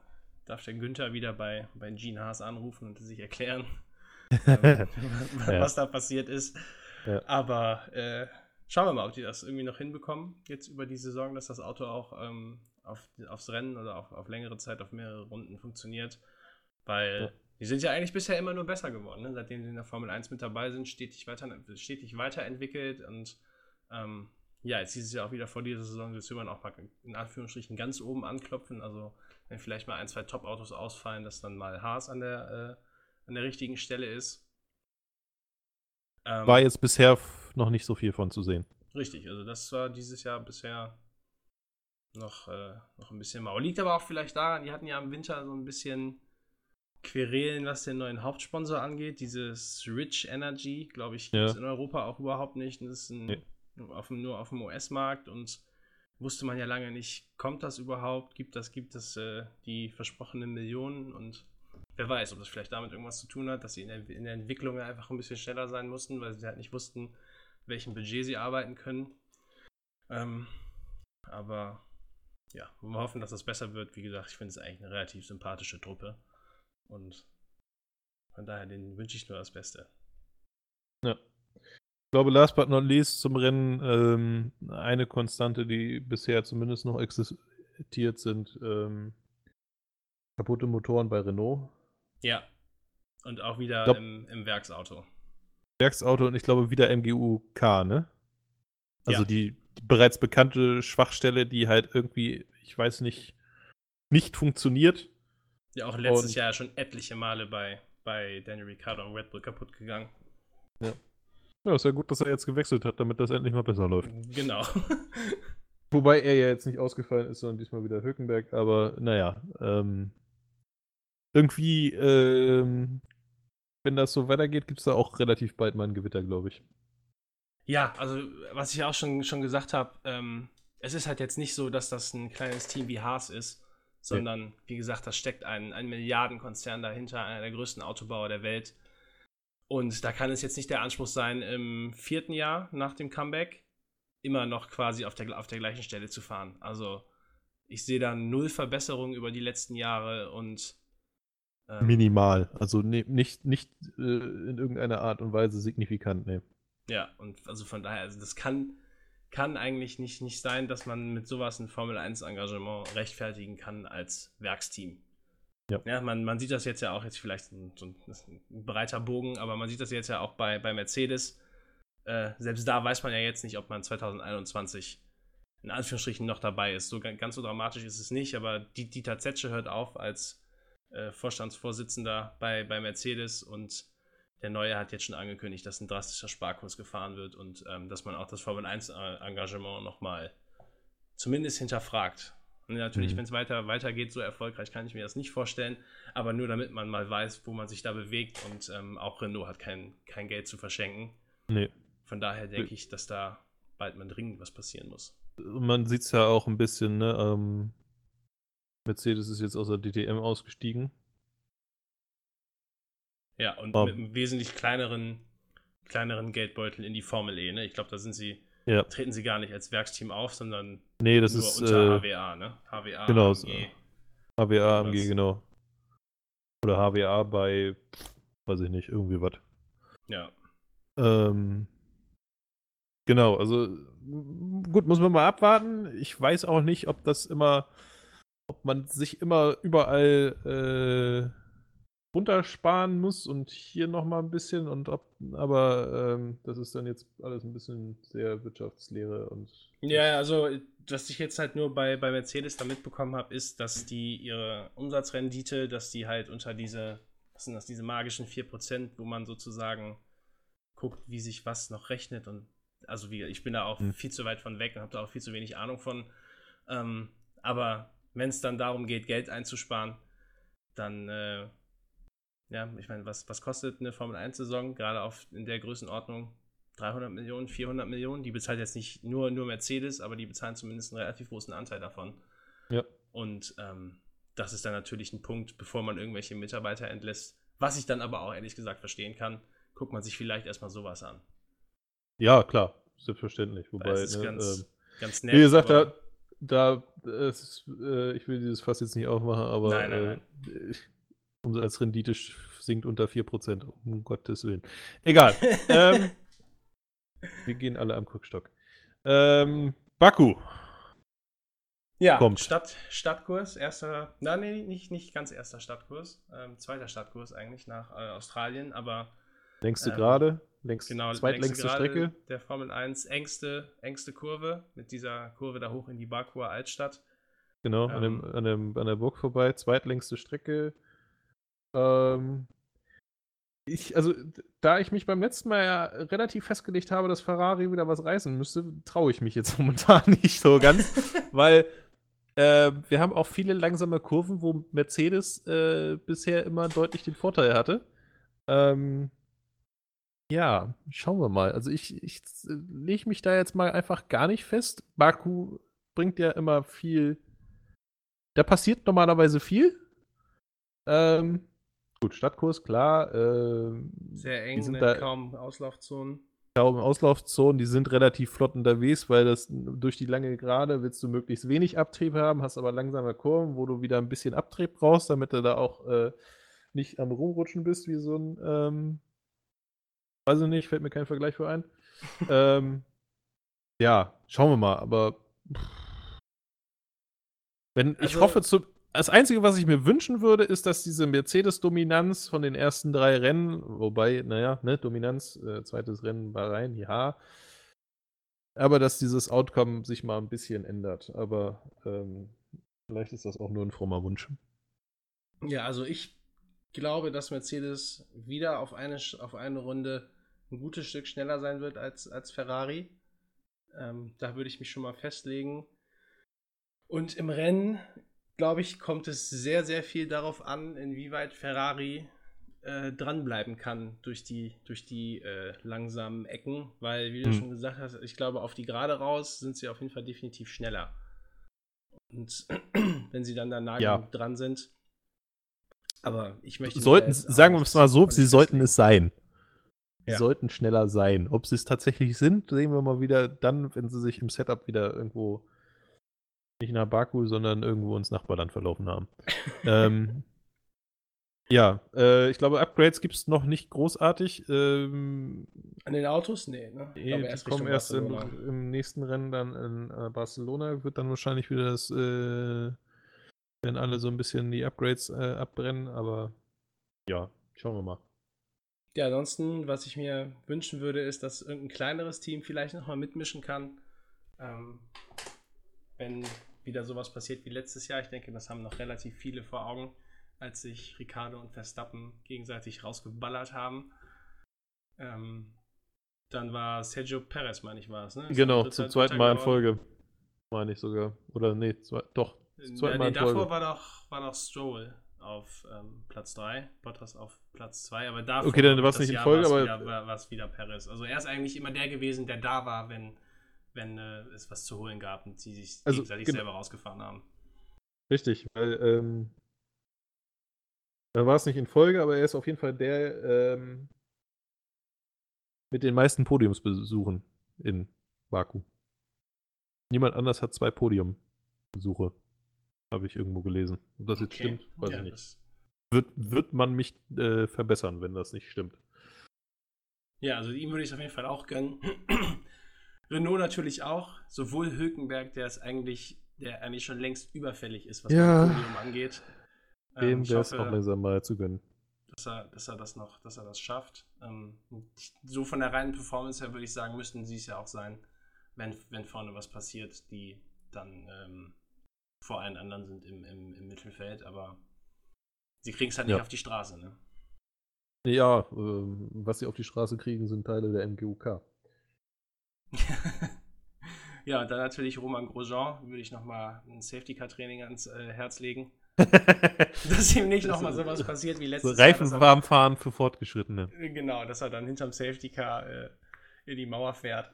Darf der Günther wieder bei, bei Gene Haas anrufen und sich erklären, ähm, Ja. was da passiert ist. Ja. Aber äh, schauen wir mal, ob die das irgendwie noch hinbekommen, jetzt über die Saison, dass das Auto auch ähm, auf, aufs Rennen oder auf, auf längere Zeit, auf mehrere Runden funktioniert. Weil Ja. die sind ja eigentlich bisher immer nur besser geworden. Ne? Seitdem sie in der Formel 1 mit dabei sind, stetig, weiter, stetig weiterentwickelt und ähm, ja, jetzt dieses Jahr auch wieder vor dieser Saison, will man auch mal in Anführungsstrichen ganz oben anklopfen. Also, wenn vielleicht mal ein, zwei Top-Autos ausfallen, dass dann mal Haas an der, äh, an der richtigen Stelle ist. Ähm, War jetzt bisher noch nicht so viel von zu sehen. Richtig, also das war dieses Jahr bisher noch, äh, noch ein bisschen mau. Liegt aber auch vielleicht daran, die hatten ja im Winter so ein bisschen Querelen, was den neuen Hauptsponsor angeht. Dieses Rich Energy, glaube ich, gibt Ja. es in Europa auch überhaupt nicht. Das ist ein, Nee. Auf nur auf dem US-Markt und wusste man ja lange nicht, kommt das überhaupt? Gibt das, gibt es äh, die versprochenen Millionen? Und wer weiß, ob das vielleicht damit irgendwas zu tun hat, dass sie in der, in der Entwicklung einfach ein bisschen schneller sein mussten, weil sie halt nicht wussten, welchem Budget sie arbeiten können. Ähm, aber ja, wir hoffen, dass das besser wird. Wie gesagt, ich finde es eigentlich eine relativ sympathische Truppe. Und von daher, wünsche ich nur das Beste. Ich glaube, last but not least zum Rennen ähm, eine Konstante, die bisher zumindest noch existiert, sind ähm, kaputte Motoren bei Renault. Ja. Und auch wieder Glaub- im, im Werksauto. Werksauto und ich glaube wieder MGU-K, ne? Also Ja. die, die bereits bekannte Schwachstelle, die halt irgendwie, ich weiß nicht, nicht funktioniert. Ja, auch letztes Und- Jahr schon etliche Male bei, bei Daniel Ricciardo und Red Bull kaputt gegangen. Ja, ist ja gut, dass er jetzt gewechselt hat, damit das endlich mal besser läuft. Genau. Wobei er ja jetzt nicht ausgefallen ist, sondern diesmal wieder Hülkenberg, aber naja, ähm, irgendwie, ähm, wenn das so weitergeht, gibt es da auch relativ bald mal ein Gewitter, glaube ich. Ja, also was ich auch schon, schon gesagt habe, ähm, es ist halt jetzt nicht so, dass das ein kleines Team wie Haas ist, sondern wie gesagt, da steckt ein, ein Milliardenkonzern dahinter, einer der größten Autobauer der Welt. Und da kann es jetzt nicht der Anspruch sein, im vierten Jahr nach dem Comeback immer noch quasi auf der, auf der gleichen Stelle zu fahren. Also ich sehe da null Verbesserung über die letzten Jahre und ähm, Minimal, also ne, nicht, nicht äh, in irgendeiner Art und Weise signifikant, ne. Ja, und also von daher, also das kann, kann eigentlich nicht, nicht sein, dass man mit sowas ein Formel-1-Engagement rechtfertigen kann als Werksteam. Ja. ja man, man sieht das jetzt ja auch, jetzt vielleicht ein, so ein, ein breiter Bogen, aber man sieht das jetzt ja auch bei, bei Mercedes. Äh, selbst da weiß man ja jetzt nicht, ob man 2021 in Anführungsstrichen noch dabei ist. So ga- ganz so dramatisch ist es nicht, aber die, Dieter Zetsche hört auf als äh, Vorstandsvorsitzender bei, bei Mercedes und der Neue hat jetzt schon angekündigt, dass ein drastischer Sparkurs gefahren wird und ähm, dass man auch das Formel-1-Engagement nochmal zumindest hinterfragt. Und natürlich, Mhm. wenn es weiter, weitergeht, so erfolgreich kann ich mir das nicht vorstellen, aber nur damit man mal weiß, wo man sich da bewegt und ähm, auch Renault hat kein, kein Geld zu verschenken. Nee. Von daher denke ich, dass da bald mal dringend was passieren muss. Man sieht es ja auch ein bisschen, ne, ähm, Mercedes ist jetzt aus der DTM ausgestiegen. Ja, und Um. mit einem wesentlich kleineren, kleineren Geldbeutel in die Formel E. Ne? Ich glaube, da sind sie, Ja. treten sie gar nicht als Werksteam auf, sondern Nee, das nur ist unter äh, HWA, ne? HWA, genau, AMG. HWA AMG, genau. Oder HWA bei, weiß ich nicht, irgendwie was. Ja. Ähm, genau, also gut, muss man mal abwarten. Ich weiß auch nicht, ob das immer, ob man sich immer überall äh, runtersparen muss und hier nochmal ein bisschen und ob, aber ähm, das ist dann jetzt alles ein bisschen sehr Wirtschaftslehre und Ja, also, was ich jetzt halt nur bei, bei Mercedes da mitbekommen habe, ist, dass die ihre Umsatzrendite, dass die halt unter diese, was sind das, diese magischen 4%, wo man sozusagen guckt, wie sich was noch rechnet und also wie, ich bin da auch Hm. viel zu weit von weg und habe da auch viel zu wenig Ahnung von. Ähm, aber wenn es dann darum geht, Geld einzusparen, dann, äh, ja, ich meine, was, was kostet eine Formel-1-Saison, gerade auf in der Größenordnung? 300 Millionen, 400 Millionen. Die bezahlt jetzt nicht nur, nur Mercedes, aber die bezahlen zumindest einen relativ großen Anteil davon. Ja. Und ähm, das ist dann natürlich ein Punkt, bevor man irgendwelche Mitarbeiter entlässt. Was ich dann aber auch ehrlich gesagt verstehen kann, guckt man sich vielleicht erstmal sowas an. ja, klar, selbstverständlich. Wobei, es ist ne, ganz, ähm, ganz nett. wie gesagt, da, da es, äh, ich will dieses Fass jetzt nicht aufmachen, aber Nein, nein, Äh, Umsatzrendite sch- sinkt unter 4%, um Gottes Willen. Egal. ähm, wir gehen alle am Krückstock. Ähm, Baku. Ja, kommt. Stadt, Stadtkurs, erster, nein, nee, nicht, nicht ganz erster Stadtkurs, ähm, zweiter Stadtkurs eigentlich nach äh, Australien, aber Längste Ähm, Gerade, längst, genau, zweitlängste Strecke. der Formel 1, engste, engste Kurve mit dieser Kurve da hoch in die Bakuer Altstadt. Genau, an, dem, ähm, an, dem, an der Burg vorbei. Zweitlängste Strecke. Ähm, ich, also, da ich mich beim letzten Mal ja relativ festgelegt habe, dass Ferrari wieder was reißen müsste, traue ich mich jetzt momentan nicht so ganz, weil äh, wir haben auch viele langsame Kurven, wo Mercedes äh, bisher immer deutlich den Vorteil hatte. Ähm, ja, schauen wir mal. Also ich, ich lege mich da jetzt mal einfach gar nicht fest. Baku bringt ja immer viel. Da passiert normalerweise viel. Ähm, gut, Stadtkurs, klar. Ähm, Sehr eng, sind ne? da- kaum Auslaufzonen. kaum Auslaufzonen, die sind relativ flott unterwegs, weil das durch die lange Gerade willst du möglichst wenig Abtrieb haben, hast aber langsame Kurven, wo du wieder ein bisschen Abtrieb brauchst, damit du da auch äh, nicht am Rumrutschen bist, wie so ein, ähm, weiß ich nicht, fällt mir kein Vergleich für ein. ähm, ja, schauen wir mal, aber pff. wenn ich Also- hoffe, zu, das Einzige, was ich mir wünschen würde, ist, dass diese Mercedes-Dominanz von den ersten drei Rennen, wobei, naja, ne, Dominanz, äh, zweites Rennen Bahrain, ja. Aber dass dieses Outcome sich mal ein bisschen ändert. Aber ähm, vielleicht ist das auch nur ein frommer Wunsch. Ja, also ich glaube, dass Mercedes wieder auf eine, auf eine Runde ein gutes Stück schneller sein wird als, als Ferrari. Ähm, da würde ich mich schon mal festlegen. Und im Rennen, glaube ich, kommt es sehr, sehr viel darauf an, inwieweit Ferrari äh, dranbleiben kann durch die, durch die äh, langsamen Ecken, weil, wie du Hm. schon gesagt hast, ich glaube, auf die Gerade raus sind sie auf jeden Fall definitiv schneller. Und wenn sie dann da nah Ja. dran sind. Aber ich möchte. Sollten, sagen wir es mal so, sie sollten es sein. Sie Ja. sollten schneller sein. Ob sie es tatsächlich sind, sehen wir mal wieder dann, wenn sie sich im Setup wieder irgendwo nicht nach Baku, sondern irgendwo ins Nachbarland verlaufen haben. ähm, ja, äh, ich glaube, Upgrades gibt es noch nicht großartig. Ähm, An den Autos? Nee, ne? Ich Nee, glaube, die erst kommen Richtung erst im, im nächsten Rennen dann in äh, Barcelona. Wird dann wahrscheinlich wieder das, äh, werden alle so ein bisschen die Upgrades äh, abbrennen, aber ja, schauen wir mal. Ja, ansonsten, was ich mir wünschen würde, ist, dass irgendein kleineres Team vielleicht nochmal mitmischen kann. Ähm, wenn wieder sowas passiert wie letztes Jahr. Ich denke, das haben noch relativ viele vor Augen, als sich Ricardo und Verstappen gegenseitig rausgeballert haben. Ähm, dann war Sergio Perez, meine ich, war es, ne? Genau, zum zweiten Mal in. Folge. Meine ich sogar. Oder nee, zwei, doch. Zum zweiten Mal nee, in davor Folge. war doch, war doch Stroll auf ähm, Platz 3, Bottas auf Platz 2, aber davor Okay, dann ich, das nicht in Folge, aber- wieder, war, war's wieder Perez. Also er ist eigentlich immer der gewesen, der da war, wenn, wenn äh, es was zu holen gab und sie sich Also, gegenseitig genau. selber rausgefahren haben. Richtig, weil ähm, da war es nicht in Folge, aber er ist auf jeden Fall der ähm, mit den meisten Podiumsbesuchen in Baku. Niemand anders hat zwei Podiumbesuche. Habe ich irgendwo gelesen. Ob das jetzt Okay. stimmt, weiß Ja, ich nicht. Wird, wird man mich äh, verbessern, wenn das nicht stimmt. Ja, also ihm würde ich es auf jeden Fall auch gönnen. Renault natürlich auch, sowohl Hülkenberg, der ist eigentlich, der eigentlich schon längst überfällig ist, was Ja. das Podium angeht. Ähm, Dem wäre es auch langsam mal zu gönnen. dass er, dass er das noch, dass er das schafft. Ähm, so von der reinen Performance her würde ich sagen, müssten sie es ja auch sein, wenn, wenn vorne was passiert, die dann ähm, vor allen anderen sind im, im, im Mittelfeld, aber sie kriegen es halt nicht Ja. auf die Straße, ne? Ja, ähm, was sie auf die Straße kriegen, sind Teile der MGUK. ja, und dann natürlich Roman Grosjean, würde ich nochmal ein Safety-Car-Training ans äh, Herz legen. Dass ihm nicht nochmal sowas passiert wie so letztes Jahr. dass er- Reifen warm fahren für Fortgeschrittene. Genau, dass er dann hinterm Safety Car äh, in die Mauer fährt.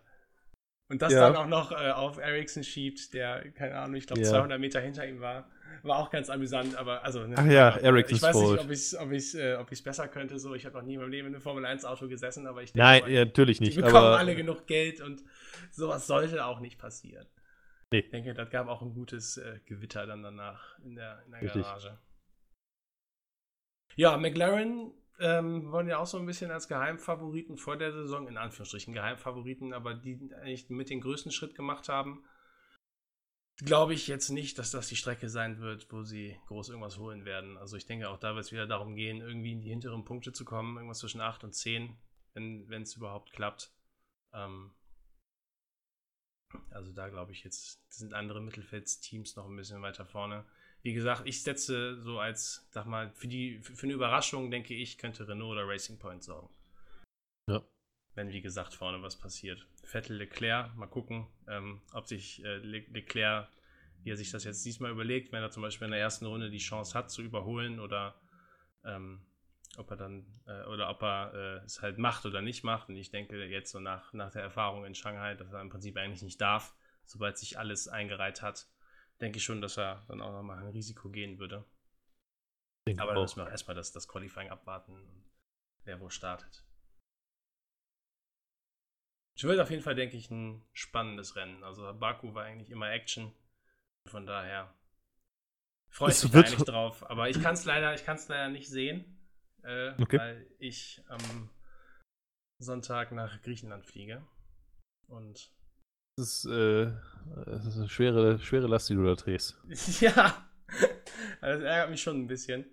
Und das Ja. dann auch noch äh, auf Ericsson schiebt, der, keine Ahnung, ich glaube Ja. 200 Meter hinter ihm war. War auch ganz amüsant, aber also. Ne, Ach ja, Ericssons Ich weiß nicht, ob ich es ob ich's, äh, ob ich's besser könnte. So, ich habe noch nie in meinem Leben in einem Formel 1 Auto gesessen, aber ich denke, Nein, mal, ja, natürlich die nicht. bekommen Aber alle genug Geld und sowas sollte auch nicht passieren. Nee. Ich denke, das gab auch ein gutes äh, Gewitter dann danach in der, in der Richtig. Garage. Ja, McLaren ähm, wollen ja auch so ein bisschen als Geheimfavoriten vor der Saison, in Anführungsstrichen Geheimfavoriten, aber die eigentlich mit den größten Schritt gemacht haben. Glaube ich jetzt nicht, dass das die Strecke sein wird, wo sie groß irgendwas holen werden. Also ich denke auch da wird es wieder darum gehen, irgendwie in die hinteren Punkte zu kommen, irgendwas zwischen 8 und 10, wenn es überhaupt klappt. Ähm, also da glaube ich jetzt, sind andere Mittelfeldsteams noch ein bisschen weiter vorne. Wie gesagt, ich setze so als, sag mal, für, die, für eine Überraschung, denke ich, könnte Renault oder Racing Point sorgen. Ja. Wenn, wie gesagt, vorne was passiert. Vettel, Leclerc, mal gucken, ähm, ob sich äh, Le Leclerc wie er sich das jetzt diesmal überlegt, wenn er zum Beispiel in der ersten Runde die Chance hat zu überholen oder ähm, ob er dann äh, oder ob er äh, es halt macht oder nicht macht. Und ich denke jetzt so nach, nach der Erfahrung in Shanghai, dass er im Prinzip eigentlich nicht darf, sobald sich alles eingereiht hat, denke ich schon, dass er dann auch nochmal ein Risiko gehen würde. Denke Aber dann müssen wir auch erstmal das, das Qualifying abwarten, wer wo startet. Es wird auf jeden Fall, denke ich, ein spannendes Rennen. Also Baku war eigentlich immer Action. Von daher freue ich mich da eigentlich drauf. Aber ich kann es leider, ich leider nicht sehen, äh, Okay. weil ich am Sonntag nach Griechenland fliege. Und Das ist, äh, das ist eine schwere, schwere Last, die du da trägst. ja, das ärgert mich schon ein bisschen.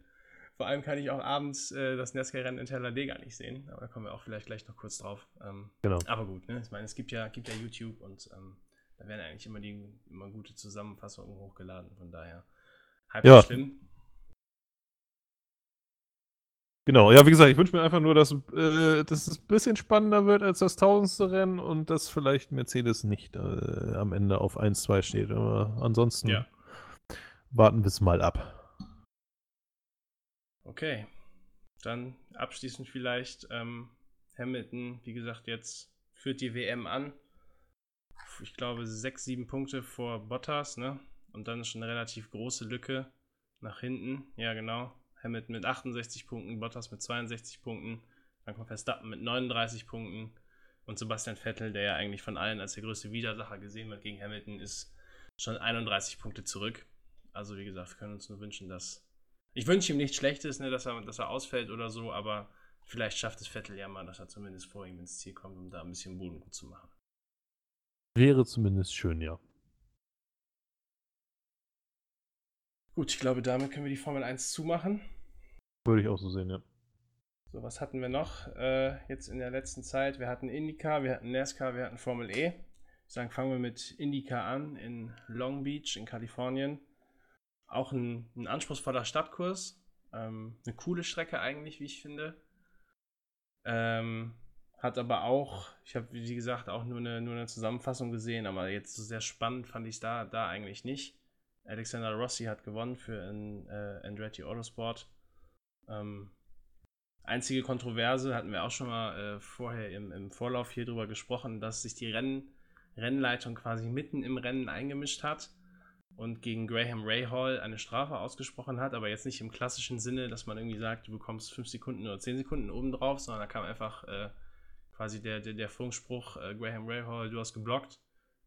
Vor allem kann ich auch abends äh, das NASCAR-Rennen in Talladega nicht sehen. Aber da kommen wir auch vielleicht gleich noch kurz drauf. Ähm, Genau. aber gut, ne? ich meine, es gibt ja, gibt ja YouTube und ähm, da werden eigentlich immer die immer gute Zusammenfassungen hochgeladen. Von daher halb Ja. schlimm. Genau, ja, wie gesagt, ich wünsche mir einfach nur, dass, äh, dass es ein bisschen spannender wird als das tausendste Rennen und dass vielleicht Mercedes nicht äh, am Ende auf 1-2 steht. Aber ansonsten Ja. warten wir es mal ab. Okay. Dann abschließend vielleicht ähm, Hamilton, wie gesagt, jetzt führt die WM an. Ich glaube, sechs, sieben Punkte vor Bottas, ne? Und dann ist schon eine relativ große Lücke nach hinten. Ja, genau. Hamilton mit 68 Punkten, Bottas mit 62 Punkten, dann kommt Verstappen mit 39 Punkten und Sebastian Vettel, der ja eigentlich von allen als der größte Widersacher gesehen wird gegen Hamilton, ist schon 31 Punkte zurück. Also wie gesagt, wir können uns nur wünschen, dass ich wünsche ihm nichts Schlechtes, ne, dass, er, dass er ausfällt oder so, aber vielleicht schafft es Vettel ja mal, dass er zumindest vor ihm ins Ziel kommt, um da ein bisschen Boden gut zu machen. Wäre zumindest schön, ja. Gut, ich glaube, damit können wir die Formel 1 zumachen. Würde ich auch so sehen, ja. So, was hatten wir noch äh, jetzt in der letzten Zeit? Wir hatten Indycar, wir hatten NASCAR, wir hatten Formel E. Ich sage, fangen wir mit Indycar an in Long Beach in Kalifornien. Auch ein, ein anspruchsvoller Stadtkurs. Ähm, eine coole Strecke eigentlich, wie ich finde. Ähm, hat aber auch, ich habe wie gesagt auch nur eine, nur eine Zusammenfassung gesehen, aber jetzt so sehr spannend fand ich es da, da eigentlich nicht. Alexander Rossi hat gewonnen für ein, äh, Andretti Autosport. Ähm, einzige Kontroverse, hatten wir auch schon mal äh, vorher im, im Vorlauf hier drüber gesprochen, dass sich die Renn, Rennleitung quasi mitten im Rennen eingemischt hat und gegen Graham Rahal eine Strafe ausgesprochen hat, aber jetzt nicht im klassischen Sinne, dass man irgendwie sagt, du bekommst 5 Sekunden oder 10 Sekunden obendrauf, sondern da kam einfach äh, quasi der, der, der Funkspruch, äh, Graham Rahal, du hast geblockt,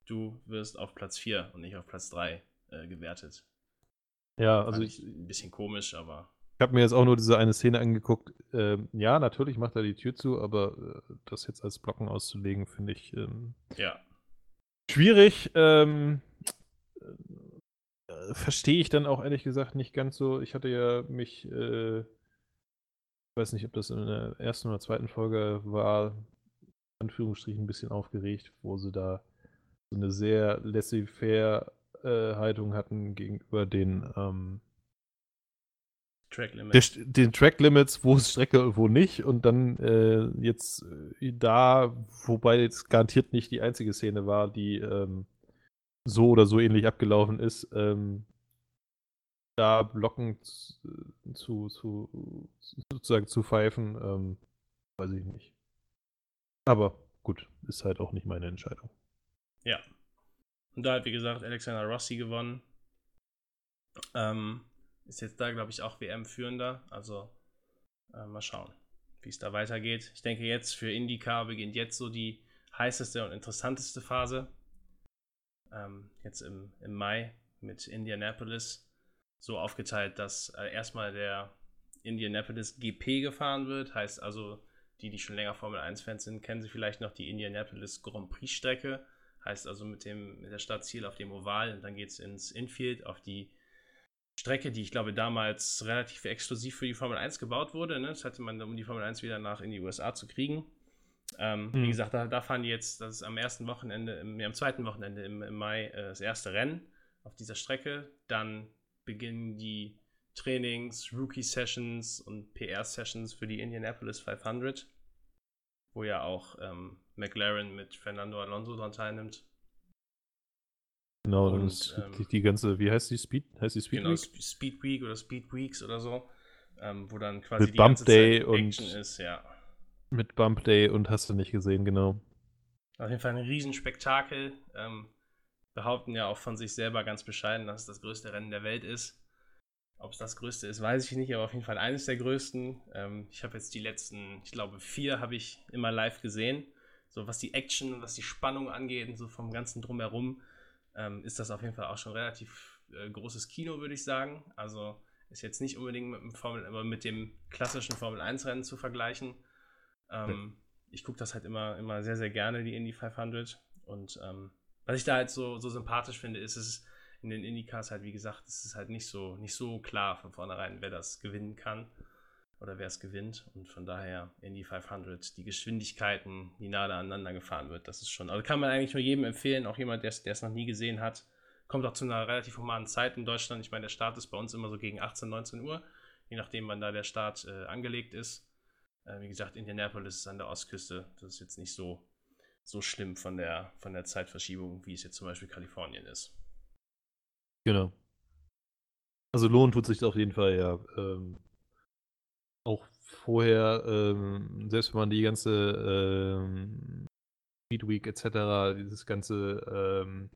du wirst auf Platz 4 und nicht auf Platz 3 äh, gewertet. Ja, Also ich, ich, ein bisschen komisch, aber Ich habe mir jetzt auch nur diese eine Szene angeguckt. Ähm, ja, natürlich macht er die Tür zu, aber äh, das jetzt als Blocken auszulegen, finde ich ähm, ja. schwierig. Ähm, äh, Verstehe ich dann auch ehrlich gesagt nicht ganz so. Ich hatte ja mich, äh, ich weiß nicht, ob das in der ersten oder zweiten Folge war, in Anführungsstrichen ein bisschen aufgeregt, wo sie da so eine sehr laissez-faire äh, Haltung hatten gegenüber den ähm, Track Limit. der, St- den Track Limits, wo ist Strecke und wo nicht. Und dann äh, jetzt äh, da, wobei jetzt garantiert nicht die einzige Szene war, die ähm, so oder so ähnlich abgelaufen ist, ähm, da Blocken zu, zu, sozusagen zu pfeifen, ähm, weiß ich nicht. Aber gut, ist halt auch nicht meine Entscheidung. Ja. Und da hat, wie gesagt, Alexander Rossi gewonnen. Ähm, ist jetzt da, glaube ich, auch WM-Führender. Also äh, mal schauen, wie es da weitergeht. Ich denke, jetzt für IndyCar beginnt jetzt so die heißeste und interessanteste Phase. Ähm, jetzt im, im Mai mit Indianapolis. So aufgeteilt, dass äh, erstmal der Indianapolis GP gefahren wird. Heißt also, die, die schon länger Formel 1-Fans sind, kennen sie vielleicht noch die Indianapolis Grand Prix-Strecke. Heißt also mit, dem, mit der Startziel auf dem Oval und dann geht es ins Infield auf die Strecke, die ich glaube damals relativ exklusiv für die Formel 1 gebaut wurde. Ne? Das hatte man, um die Formel 1 wieder nach in die USA zu kriegen. Ähm, Mhm. Wie gesagt, da, da fahren die jetzt, das ist am ersten Wochenende, im, ja, am zweiten Wochenende im, im Mai äh, das erste Rennen auf dieser Strecke. Dann beginnen die Trainings, Rookie-Sessions und PR-Sessions für die Indianapolis 500, wo ja auch ähm, McLaren mit Fernando Alonso dran teilnimmt. Genau, dann Und, ist ähm, die, die ganze, wie heißt die Speed? Heißt die Speed genau, Week? Sp- Speed Week oder Speed Weeks oder so, ähm, wo dann quasi Mit die Bump ganze Day Zeit und- Action ist, ja. Mit Bump Day und hast du nicht gesehen, genau. Auf jeden Fall ein Riesenspektakel. Ähm, behaupten ja auch von sich selber ganz bescheiden, dass es das größte Rennen der Welt ist. Ob es das größte ist, weiß ich nicht, aber auf jeden Fall eines der größten. Ähm, ich habe jetzt die letzten, ich glaube, vier habe ich immer live gesehen. So was die Action was die Spannung angeht und so vom ganzen Drumherum, ähm, ist das auf jeden Fall auch schon relativ äh, großes Kino, würde ich sagen. Also ist jetzt nicht unbedingt mit dem, Formel, aber mit dem klassischen Formel 1-Rennen zu vergleichen. Ähm, Ich gucke das halt immer, immer sehr, sehr gerne, die Indy 500. Und ähm, was ich da halt so, so sympathisch finde, ist es in den Indycars halt, wie gesagt, es ist halt nicht so, nicht so klar von vornherein, wer das gewinnen kann oder wer es gewinnt. Und von daher Indy 500, die Geschwindigkeiten, die nahe aneinander gefahren wird, das ist schon, also kann man eigentlich nur jedem empfehlen, auch jemand, der es noch nie gesehen hat. Kommt auch zu einer relativ humanen Zeit in Deutschland. Ich meine, der Start ist bei uns immer so gegen 18, 19 Uhr, je nachdem, wann da der Start äh, angelegt ist. Äh, wie gesagt, Indianapolis ist an der Ostküste. Das ist jetzt nicht so, so schlimm von der, von der Zeitverschiebung, wie es jetzt zum Beispiel Kalifornien ist. Genau. Also lohnt tut sich auf jeden Fall, ja. Ähm, auch vorher, ähm, selbst wenn man die ganze ähm, Speed Week etc., dieses ganze, ähm,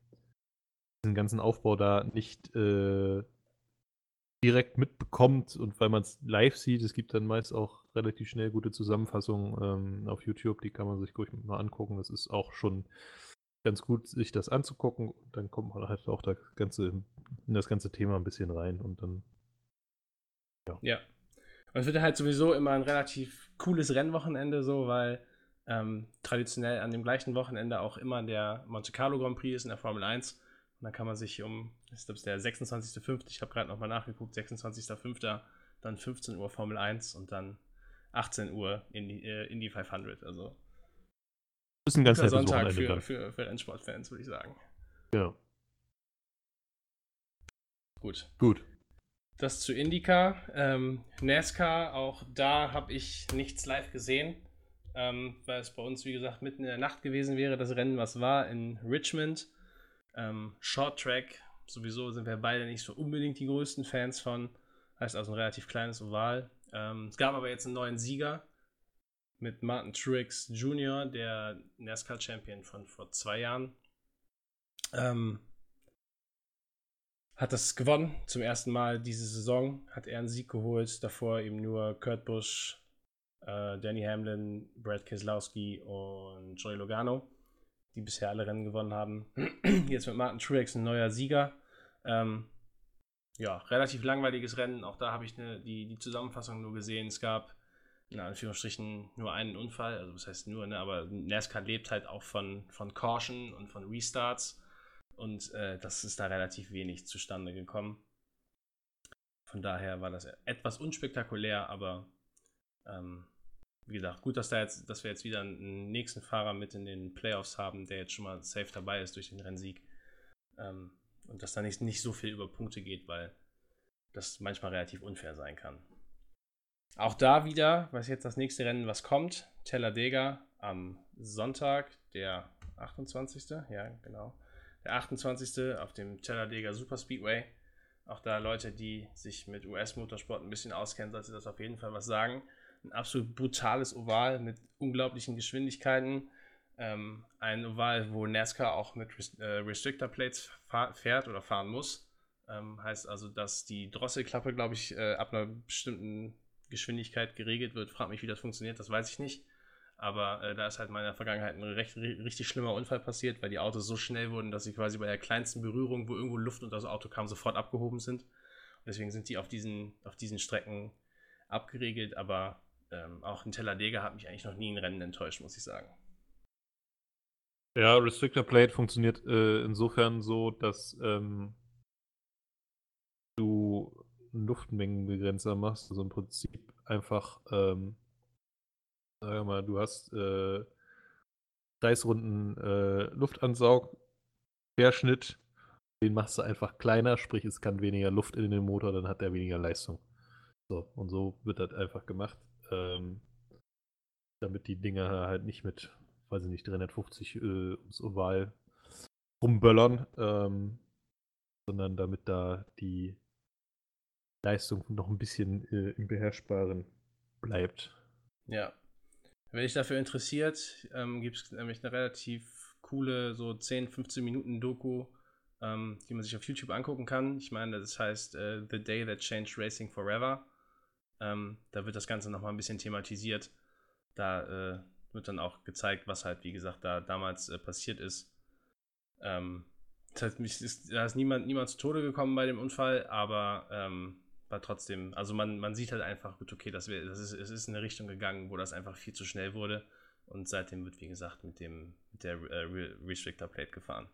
diesen ganzen Aufbau da nicht äh, direkt mitbekommt und weil man es live sieht, es gibt dann meist auch relativ schnell gute Zusammenfassungen ähm, auf YouTube, die kann man sich ruhig mal angucken. Das ist auch schon ganz gut, sich das anzugucken. Dann kommt man halt auch das ganze, in das ganze Thema ein bisschen rein und dann. Ja. Und es wird halt sowieso immer ein relativ cooles Rennwochenende, so, weil ähm, traditionell an dem gleichen Wochenende auch immer der Monte Carlo Grand Prix ist in der Formel 1. Und dann kann man sich um, ich glaube, es ist der 26.05., ich habe gerade nochmal nachgeguckt, 26.05., dann 15 Uhr Formel 1 und dann 18 Uhr Indy, äh, Indy 500. Also ist ein ganz guter nettes Sonntag für, für, für Rennsportfans, würde ich sagen. Ja. Gut. Gut. Das zu Indica. Ähm, NASCAR, auch da habe ich nichts live gesehen, ähm, weil es bei uns, wie gesagt, mitten in der Nacht gewesen wäre, das Rennen, was war, in Richmond. Ähm, Short Track, sowieso sind wir beide nicht so unbedingt die größten Fans von. Heißt also ein relativ kleines Oval. Ähm, es gab aber jetzt einen neuen Sieger mit Martin Truex Jr., der NASCAR-Champion von vor zwei Jahren. Ähm, hat das gewonnen. Zum ersten Mal diese Saison hat er einen Sieg geholt. Davor eben nur Kurt Busch, äh, Danny Hamlin, Brad Keselowski und Joey Logano, die bisher alle Rennen gewonnen haben. Jetzt mit Martin Truex ein neuer Sieger. Ähm, ja, relativ langweiliges Rennen. Auch da habe ich ne, die, die Zusammenfassung nur gesehen. Es gab in Anführungsstrichen nur einen Unfall. Also, das heißt nur, ne, aber NASCAR lebt halt auch von, von Caution und von Restarts. Und äh, das ist da relativ wenig zustande gekommen. Von daher war das etwas unspektakulär, aber ähm, wie gesagt, gut, dass, da jetzt, dass wir jetzt wieder einen nächsten Fahrer mit in den Playoffs haben, der jetzt schon mal safe dabei ist durch den Rennsieg. Ähm, und dass da nicht, nicht so viel über Punkte geht, weil das manchmal relativ unfair sein kann. Auch da wieder, was jetzt das nächste Rennen, was kommt, Talladega am Sonntag, der 28. Ja, genau der 28. auf dem Talladega Super Speedway. Auch da Leute, die sich mit US-Motorsport ein bisschen auskennen, sollte das auf jeden Fall was sagen. Ein absolut brutales Oval mit unglaublichen Geschwindigkeiten. Ähm, ein Oval, wo NASCAR auch mit Rest äh, Restrictor Plates fährt oder fahren muss. Ähm, heißt also, dass die Drosselklappe, glaube ich, äh, ab einer bestimmten Geschwindigkeit geregelt wird. Frag mich, wie das funktioniert, das weiß ich nicht. Aber äh, da ist halt in meiner Vergangenheit ein recht, richtig schlimmer Unfall passiert, weil die Autos so schnell wurden, dass sie quasi bei der kleinsten Berührung, wo irgendwo Luft unter das Auto kam, sofort abgehoben sind. Und deswegen sind die auf diesen, auf diesen Strecken abgeregelt. Aber ähm, auch in Talladega hat mich eigentlich noch nie ein Rennen enttäuscht, muss ich sagen. Ja, Restrictor Plate funktioniert äh, insofern so, dass ähm, du einen Luftmengenbegrenzer machst. Also im Prinzip einfach ähm, Sag mal, du hast äh, 30 Runden äh, Luftansaug, Querschnitt, den machst du einfach kleiner, sprich es kann weniger Luft in den Motor, dann hat er weniger Leistung. So, und so wird das einfach gemacht, ähm, damit die Dinger halt nicht mit, weiß ich nicht, 350 äh, ums Oval rumböllern, ähm, sondern damit da die Leistung noch ein bisschen äh, im Beherrschbaren bleibt. Ja. Wenn dich dafür interessiert, ähm, gibt es nämlich eine relativ coole, so 10, 15 Minuten Doku, ähm, die man sich auf YouTube angucken kann. Ich meine, das heißt äh, The Day That Changed Racing Forever. Ähm, da wird das Ganze nochmal ein bisschen thematisiert. Da äh, wird dann auch gezeigt, was halt, wie gesagt, da damals äh, passiert ist. Ähm, das heißt, ist, da ist niemand, niemand zu Tode gekommen bei dem Unfall, aber ähm, war trotzdem, also man, man sieht halt einfach, gut, okay, das, wär, das ist, es ist in eine Richtung gegangen, wo das einfach viel zu schnell wurde. Und seitdem wird, wie gesagt, mit, dem, mit der äh, Restrictor Plate gefahren.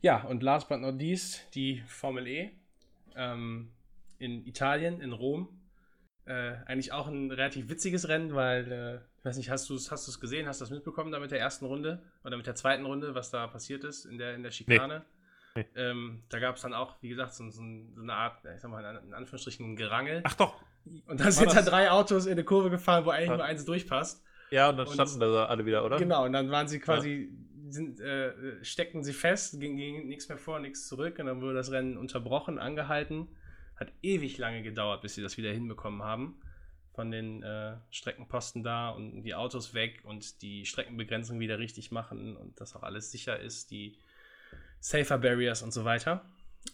Ja, und last but not least, die Formel E ähm, in Italien, in Rom. Äh, eigentlich auch ein relativ witziges Rennen, weil, äh, ich weiß nicht, hast du es hast gesehen, hast du das mitbekommen da mit der ersten Runde oder mit der zweiten Runde, was da passiert ist in der, in der Schikane? Nee. Nee. Ähm, da gab es dann auch, wie gesagt, so, so, eine Art, ich sag mal, in Anführungsstrichen ein Gerangel. Ach doch. Und dann sind da drei Autos in eine Kurve gefahren, wo eigentlich ja. nur eins durchpasst. Ja, und dann standen und, da alle wieder, oder? Genau, und dann waren sie quasi, ja. sind, äh, steckten sie fest, ging, ging nichts mehr vor, nichts zurück und dann wurde das Rennen unterbrochen, angehalten. Hat ewig lange gedauert, bis sie das wieder hinbekommen haben. Von den äh, Streckenposten da und die Autos weg und die Streckenbegrenzung wieder richtig machen und dass auch alles sicher ist, die Safer Barriers und so weiter.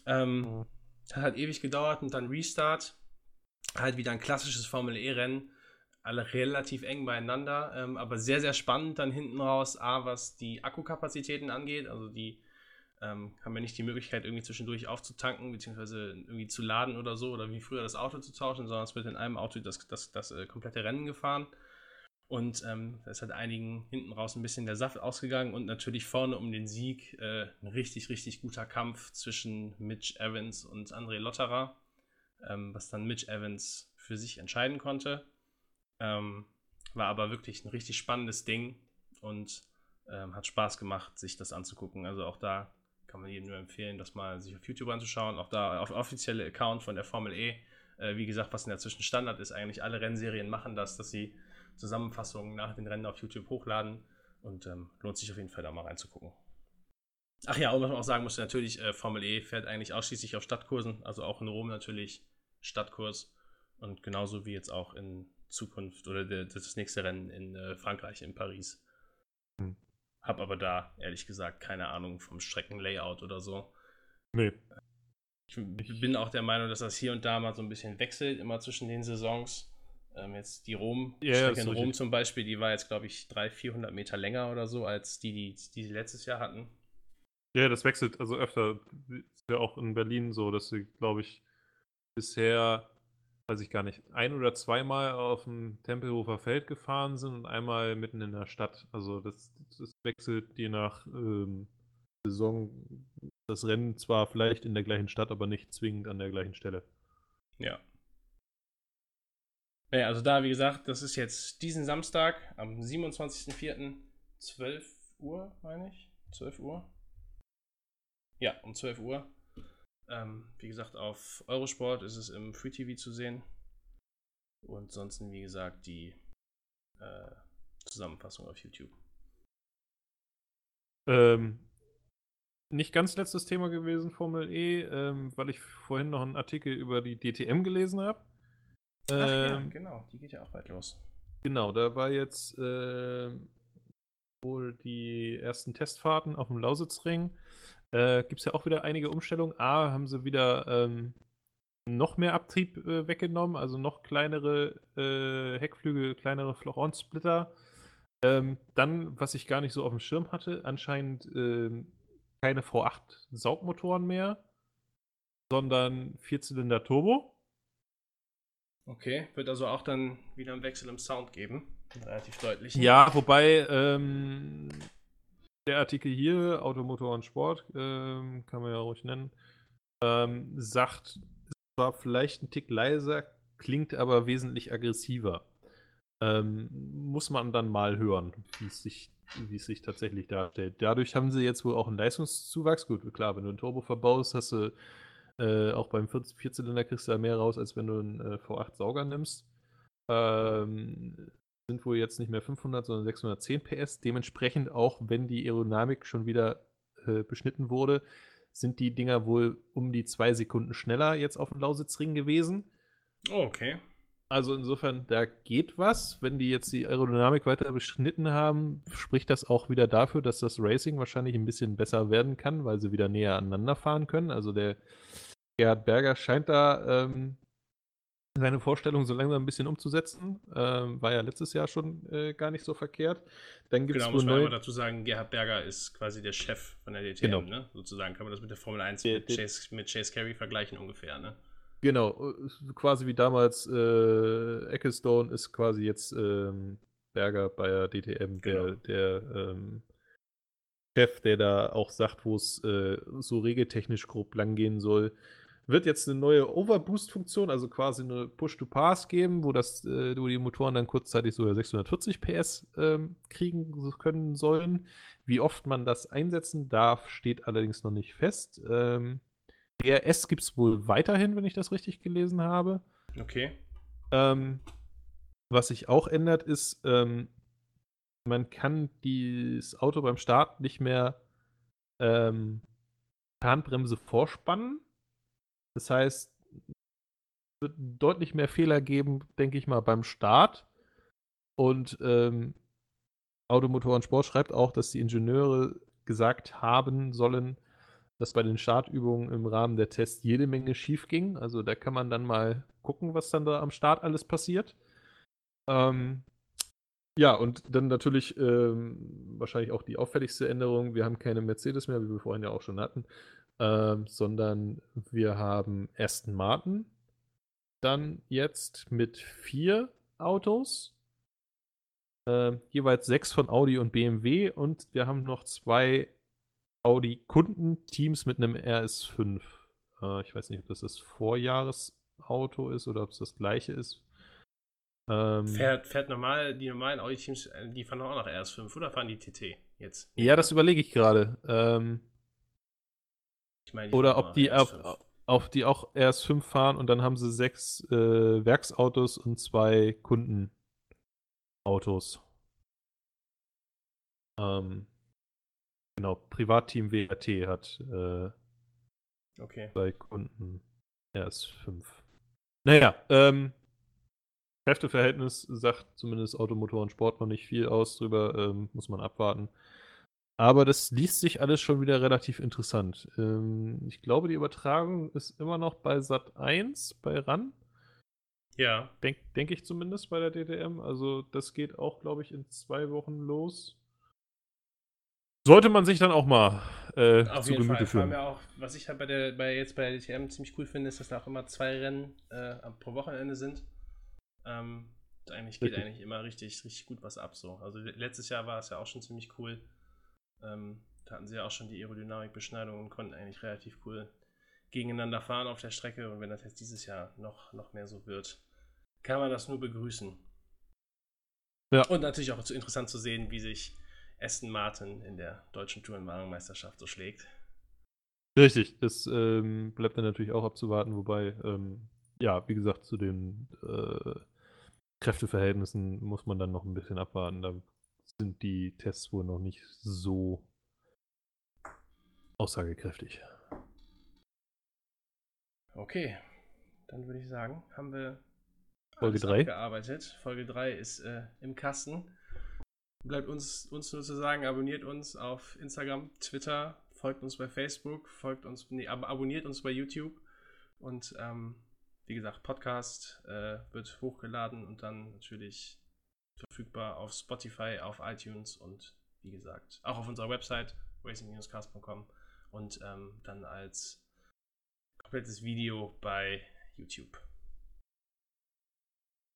Ähm, mhm. Hat halt ewig gedauert und dann Restart. Halt wieder ein klassisches Formel E-Rennen. Alle relativ eng beieinander, ähm, aber sehr, sehr spannend dann hinten raus. A, was die Akkukapazitäten angeht. Also die ähm, haben wir nicht die Möglichkeit, irgendwie zwischendurch aufzutanken, beziehungsweise irgendwie zu laden oder so, oder wie früher das Auto zu tauschen, sondern es wird in einem Auto das, das, das äh, komplette Rennen gefahren. Und ähm, da ist halt einigen hinten raus ein bisschen der Saft ausgegangen und natürlich vorne um den Sieg äh, ein richtig, richtig guter Kampf zwischen Mitch Evans und André Lotterer, ähm, was dann Mitch Evans für sich entscheiden konnte. Ähm, war aber wirklich ein richtig spannendes Ding und ähm, hat Spaß gemacht, sich das anzugucken. Also auch da kann man jedem nur empfehlen, das mal sich auf YouTube anzuschauen. Auch da auf offizielle Account von der Formel E. Äh, wie gesagt, was in der Zwischenstandard ist, eigentlich alle Rennserien machen das, dass sie Zusammenfassungen nach den Rennen auf YouTube hochladen. Und ähm, lohnt sich auf jeden Fall da mal reinzugucken. Ach ja, und was man auch sagen muss, natürlich, äh, Formel E fährt eigentlich ausschließlich auf Stadtkursen, also auch in Rom natürlich Stadtkurs. Und genauso wie jetzt auch in Zukunft oder der, das nächste Rennen in äh, Frankreich, in Paris. Hm. Hab aber da, ehrlich gesagt, keine Ahnung vom Streckenlayout oder so. Nee. Ich bin auch der Meinung, dass das hier und da mal so ein bisschen wechselt, immer zwischen den Saisons. Ähm, jetzt die Rom, ja, Strecke in Rom zum Beispiel, die war jetzt, glaube ich, 300, 400 Meter länger oder so, als die, die, die sie letztes Jahr hatten. Ja, das wechselt also öfter. Ist ja auch in Berlin so, dass sie, glaube ich, bisher weiß ich gar nicht, ein oder zweimal auf dem Tempelhofer Feld gefahren sind und einmal mitten in der Stadt. Also das, das wechselt je nach ähm, Saison das Rennen zwar vielleicht in der gleichen Stadt, aber nicht zwingend an der gleichen Stelle. Ja. Naja, also da, wie gesagt, das ist jetzt diesen Samstag am 27.04. 12 Uhr, meine ich. 12 Uhr. Ja, um 12 Uhr. Ähm, wie gesagt, auf Eurosport ist es im Free TV zu sehen. Und sonst, wie gesagt, die äh, Zusammenfassung auf YouTube. Ähm, nicht ganz letztes Thema gewesen, Formel E, ähm, weil ich vorhin noch einen Artikel über die DTM gelesen habe. Ähm, Ach ja, ähm, genau, die geht ja auch bald los. Genau, da war jetzt äh, wohl die ersten Testfahrten auf dem Lausitzring. Äh, Gibt es ja auch wieder einige Umstellungen. A, haben sie wieder ähm, noch mehr Abtrieb äh, weggenommen, also noch kleinere äh, Heckflügel, kleinere Florent-Splitter. Ähm, dann, was ich gar nicht so auf dem Schirm hatte, anscheinend ähm, keine V8-Saugmotoren mehr, sondern Vierzylinder Turbo. Okay, wird also auch dann wieder ein Wechsel im Sound geben. Relativ deutlich. Ja, wobei ähm, der Artikel hier, Automotor und Sport, ähm, kann man ja ruhig nennen, ähm, sagt, es war vielleicht ein Tick leiser, klingt aber wesentlich aggressiver. Ähm, muss man dann mal hören, wie es sich, wie es sich tatsächlich darstellt. Dadurch haben sie jetzt wohl auch einen Leistungszuwachs. Gut, klar, wenn du ein Turbo verbaust, hast du äh, auch beim Vierzylinder kriegst du da mehr raus, als wenn du einen äh, V8-Sauger nimmst. Ähm, sind wohl jetzt nicht mehr 500, sondern 610 PS. Dementsprechend auch, wenn die Aerodynamik schon wieder äh, beschnitten wurde, sind die Dinger wohl um die zwei Sekunden schneller jetzt auf dem Lausitzring gewesen. Oh, okay. Also insofern, da geht was. Wenn die jetzt die Aerodynamik weiter beschnitten haben, spricht das auch wieder dafür, dass das Racing wahrscheinlich ein bisschen besser werden kann, weil sie wieder näher aneinander fahren können. Also der Gerhard Berger scheint da ähm, seine Vorstellung so langsam ein bisschen umzusetzen. Ähm, war ja letztes Jahr schon äh, gar nicht so verkehrt. Dann gibt es Genau, muss man aber dazu sagen, Gerhard Berger ist quasi der Chef von der DTM, Genau. ne? Sozusagen kann man das mit der Formel 1 Der- mit, der- Chase, mit Chase Carey vergleichen ungefähr, ne? Genau, quasi wie damals äh, Ecclestone ist quasi jetzt ähm, Berger bei der DTM, der, Genau. der ähm, Chef, der da auch sagt, wo es äh, so regeltechnisch grob lang gehen soll. Wird jetzt eine neue Overboost-Funktion, also quasi eine Push-to-Pass geben, wo, das, äh, wo die Motoren dann kurzzeitig sogar 640 PS ähm, kriegen können sollen. Wie oft man das einsetzen darf, steht allerdings noch nicht fest. Ähm, DRS gibt es wohl weiterhin, wenn ich das richtig gelesen habe. Okay. Ähm, was sich auch ändert, ist, ähm, man kann das Auto beim Start nicht mehr ähm, Handbremse vorspannen. Das heißt, es wird deutlich mehr Fehler geben, denke ich mal, beim Start. Und ähm, Automotor und Sport schreibt auch, dass die Ingenieure gesagt haben sollen, dass bei den Startübungen im Rahmen der Tests jede Menge schief ging. Also da kann man dann mal gucken, was dann da am Start alles passiert. Ähm, ja, und dann natürlich ähm, wahrscheinlich auch die auffälligste Änderung. Wir haben keine Mercedes mehr, wie wir vorhin ja auch schon hatten, ähm, sondern wir haben Aston Martin. Dann jetzt mit vier Autos. Ähm, jeweils sechs von Audi und BMW und wir haben noch zwei Audi-Kundenteams mit einem RS5. Äh, ich weiß nicht, ob das das Vorjahresauto ist oder ob es das gleiche ist. Ähm, Fährt, fährt normal, die normalen Audi-Teams, äh, die fahren auch nach RS5 oder fahren die TT jetzt? ja, das überlege ich gerade. Ähm, Ich meine, oder ob die auf, RS5. auf die auch RS5 fahren und dann haben sie sechs äh, Werksautos und zwei Kundenautos. Ähm, genau, Privatteam WRT hat äh, Okay. bei Kunden RS5. Naja, ähm, Kräfteverhältnis sagt zumindest Automotor und Sport noch nicht viel aus drüber, ähm, muss man abwarten. Aber das liest sich alles schon wieder relativ interessant. Ähm, ich glaube, die Übertragung ist immer noch bei Sat 1, bei RAN. Ja, Denke denk ich zumindest bei der DTM. Also, das geht auch, glaube ich, in zwei Wochen los. Sollte man sich dann auch mal äh, auf zu jeden Gemüte Fall. Führen. ja auch, was ich halt bei der, bei jetzt bei der DTM ziemlich cool finde, ist, dass da auch immer zwei Rennen äh, pro Wochenende sind. Ähm, eigentlich geht Richtig. eigentlich immer richtig, richtig gut was ab. So. Also le- letztes Jahr war es ja auch schon ziemlich cool. Ähm, da hatten sie ja auch schon die Aerodynamikbeschneidung und konnten eigentlich relativ cool gegeneinander fahren auf der Strecke. Und wenn das jetzt dieses Jahr noch, noch mehr so wird, kann man das nur begrüßen. Ja. Und natürlich auch zu- interessant zu sehen, wie sich Aston Martin in der deutschen Tourenwagenmeisterschaft so schlägt. Richtig, das ähm, bleibt dann natürlich auch abzuwarten, wobei, ähm, ja, wie gesagt, zu den äh, Kräfteverhältnissen muss man dann noch ein bisschen abwarten. Da sind die Tests wohl noch nicht so aussagekräftig. Okay, dann würde ich sagen, haben wir Folge alles drei. abgearbeitet. Folge 3 ist äh, im Kasten. Bleibt uns, uns nur zu sagen, abonniert uns auf Instagram, Twitter, folgt uns bei Facebook, folgt uns, nee, ab abonniert uns bei YouTube und ähm, wie gesagt, Podcast äh, wird hochgeladen und dann natürlich verfügbar auf Spotify, auf iTunes und wie gesagt, auch auf unserer Website racing-cast.com und ähm, dann als komplettes Video bei YouTube.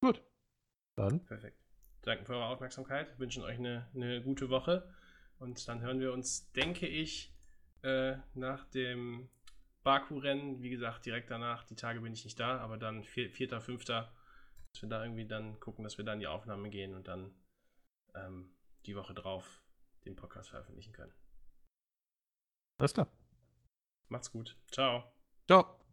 Gut. Dann Perfekt. Danke für eure Aufmerksamkeit. Wünschen euch eine, eine gute Woche. Und dann hören wir uns, denke ich, äh, nach dem Baku-Rennen, wie gesagt, direkt danach. Die Tage bin ich nicht da, aber dann 4., 5. Dass wir da irgendwie dann gucken, dass wir dann in die Aufnahme gehen und dann ähm, die Woche drauf den Podcast veröffentlichen können. alles klar. Macht's gut. Ciao. Ciao.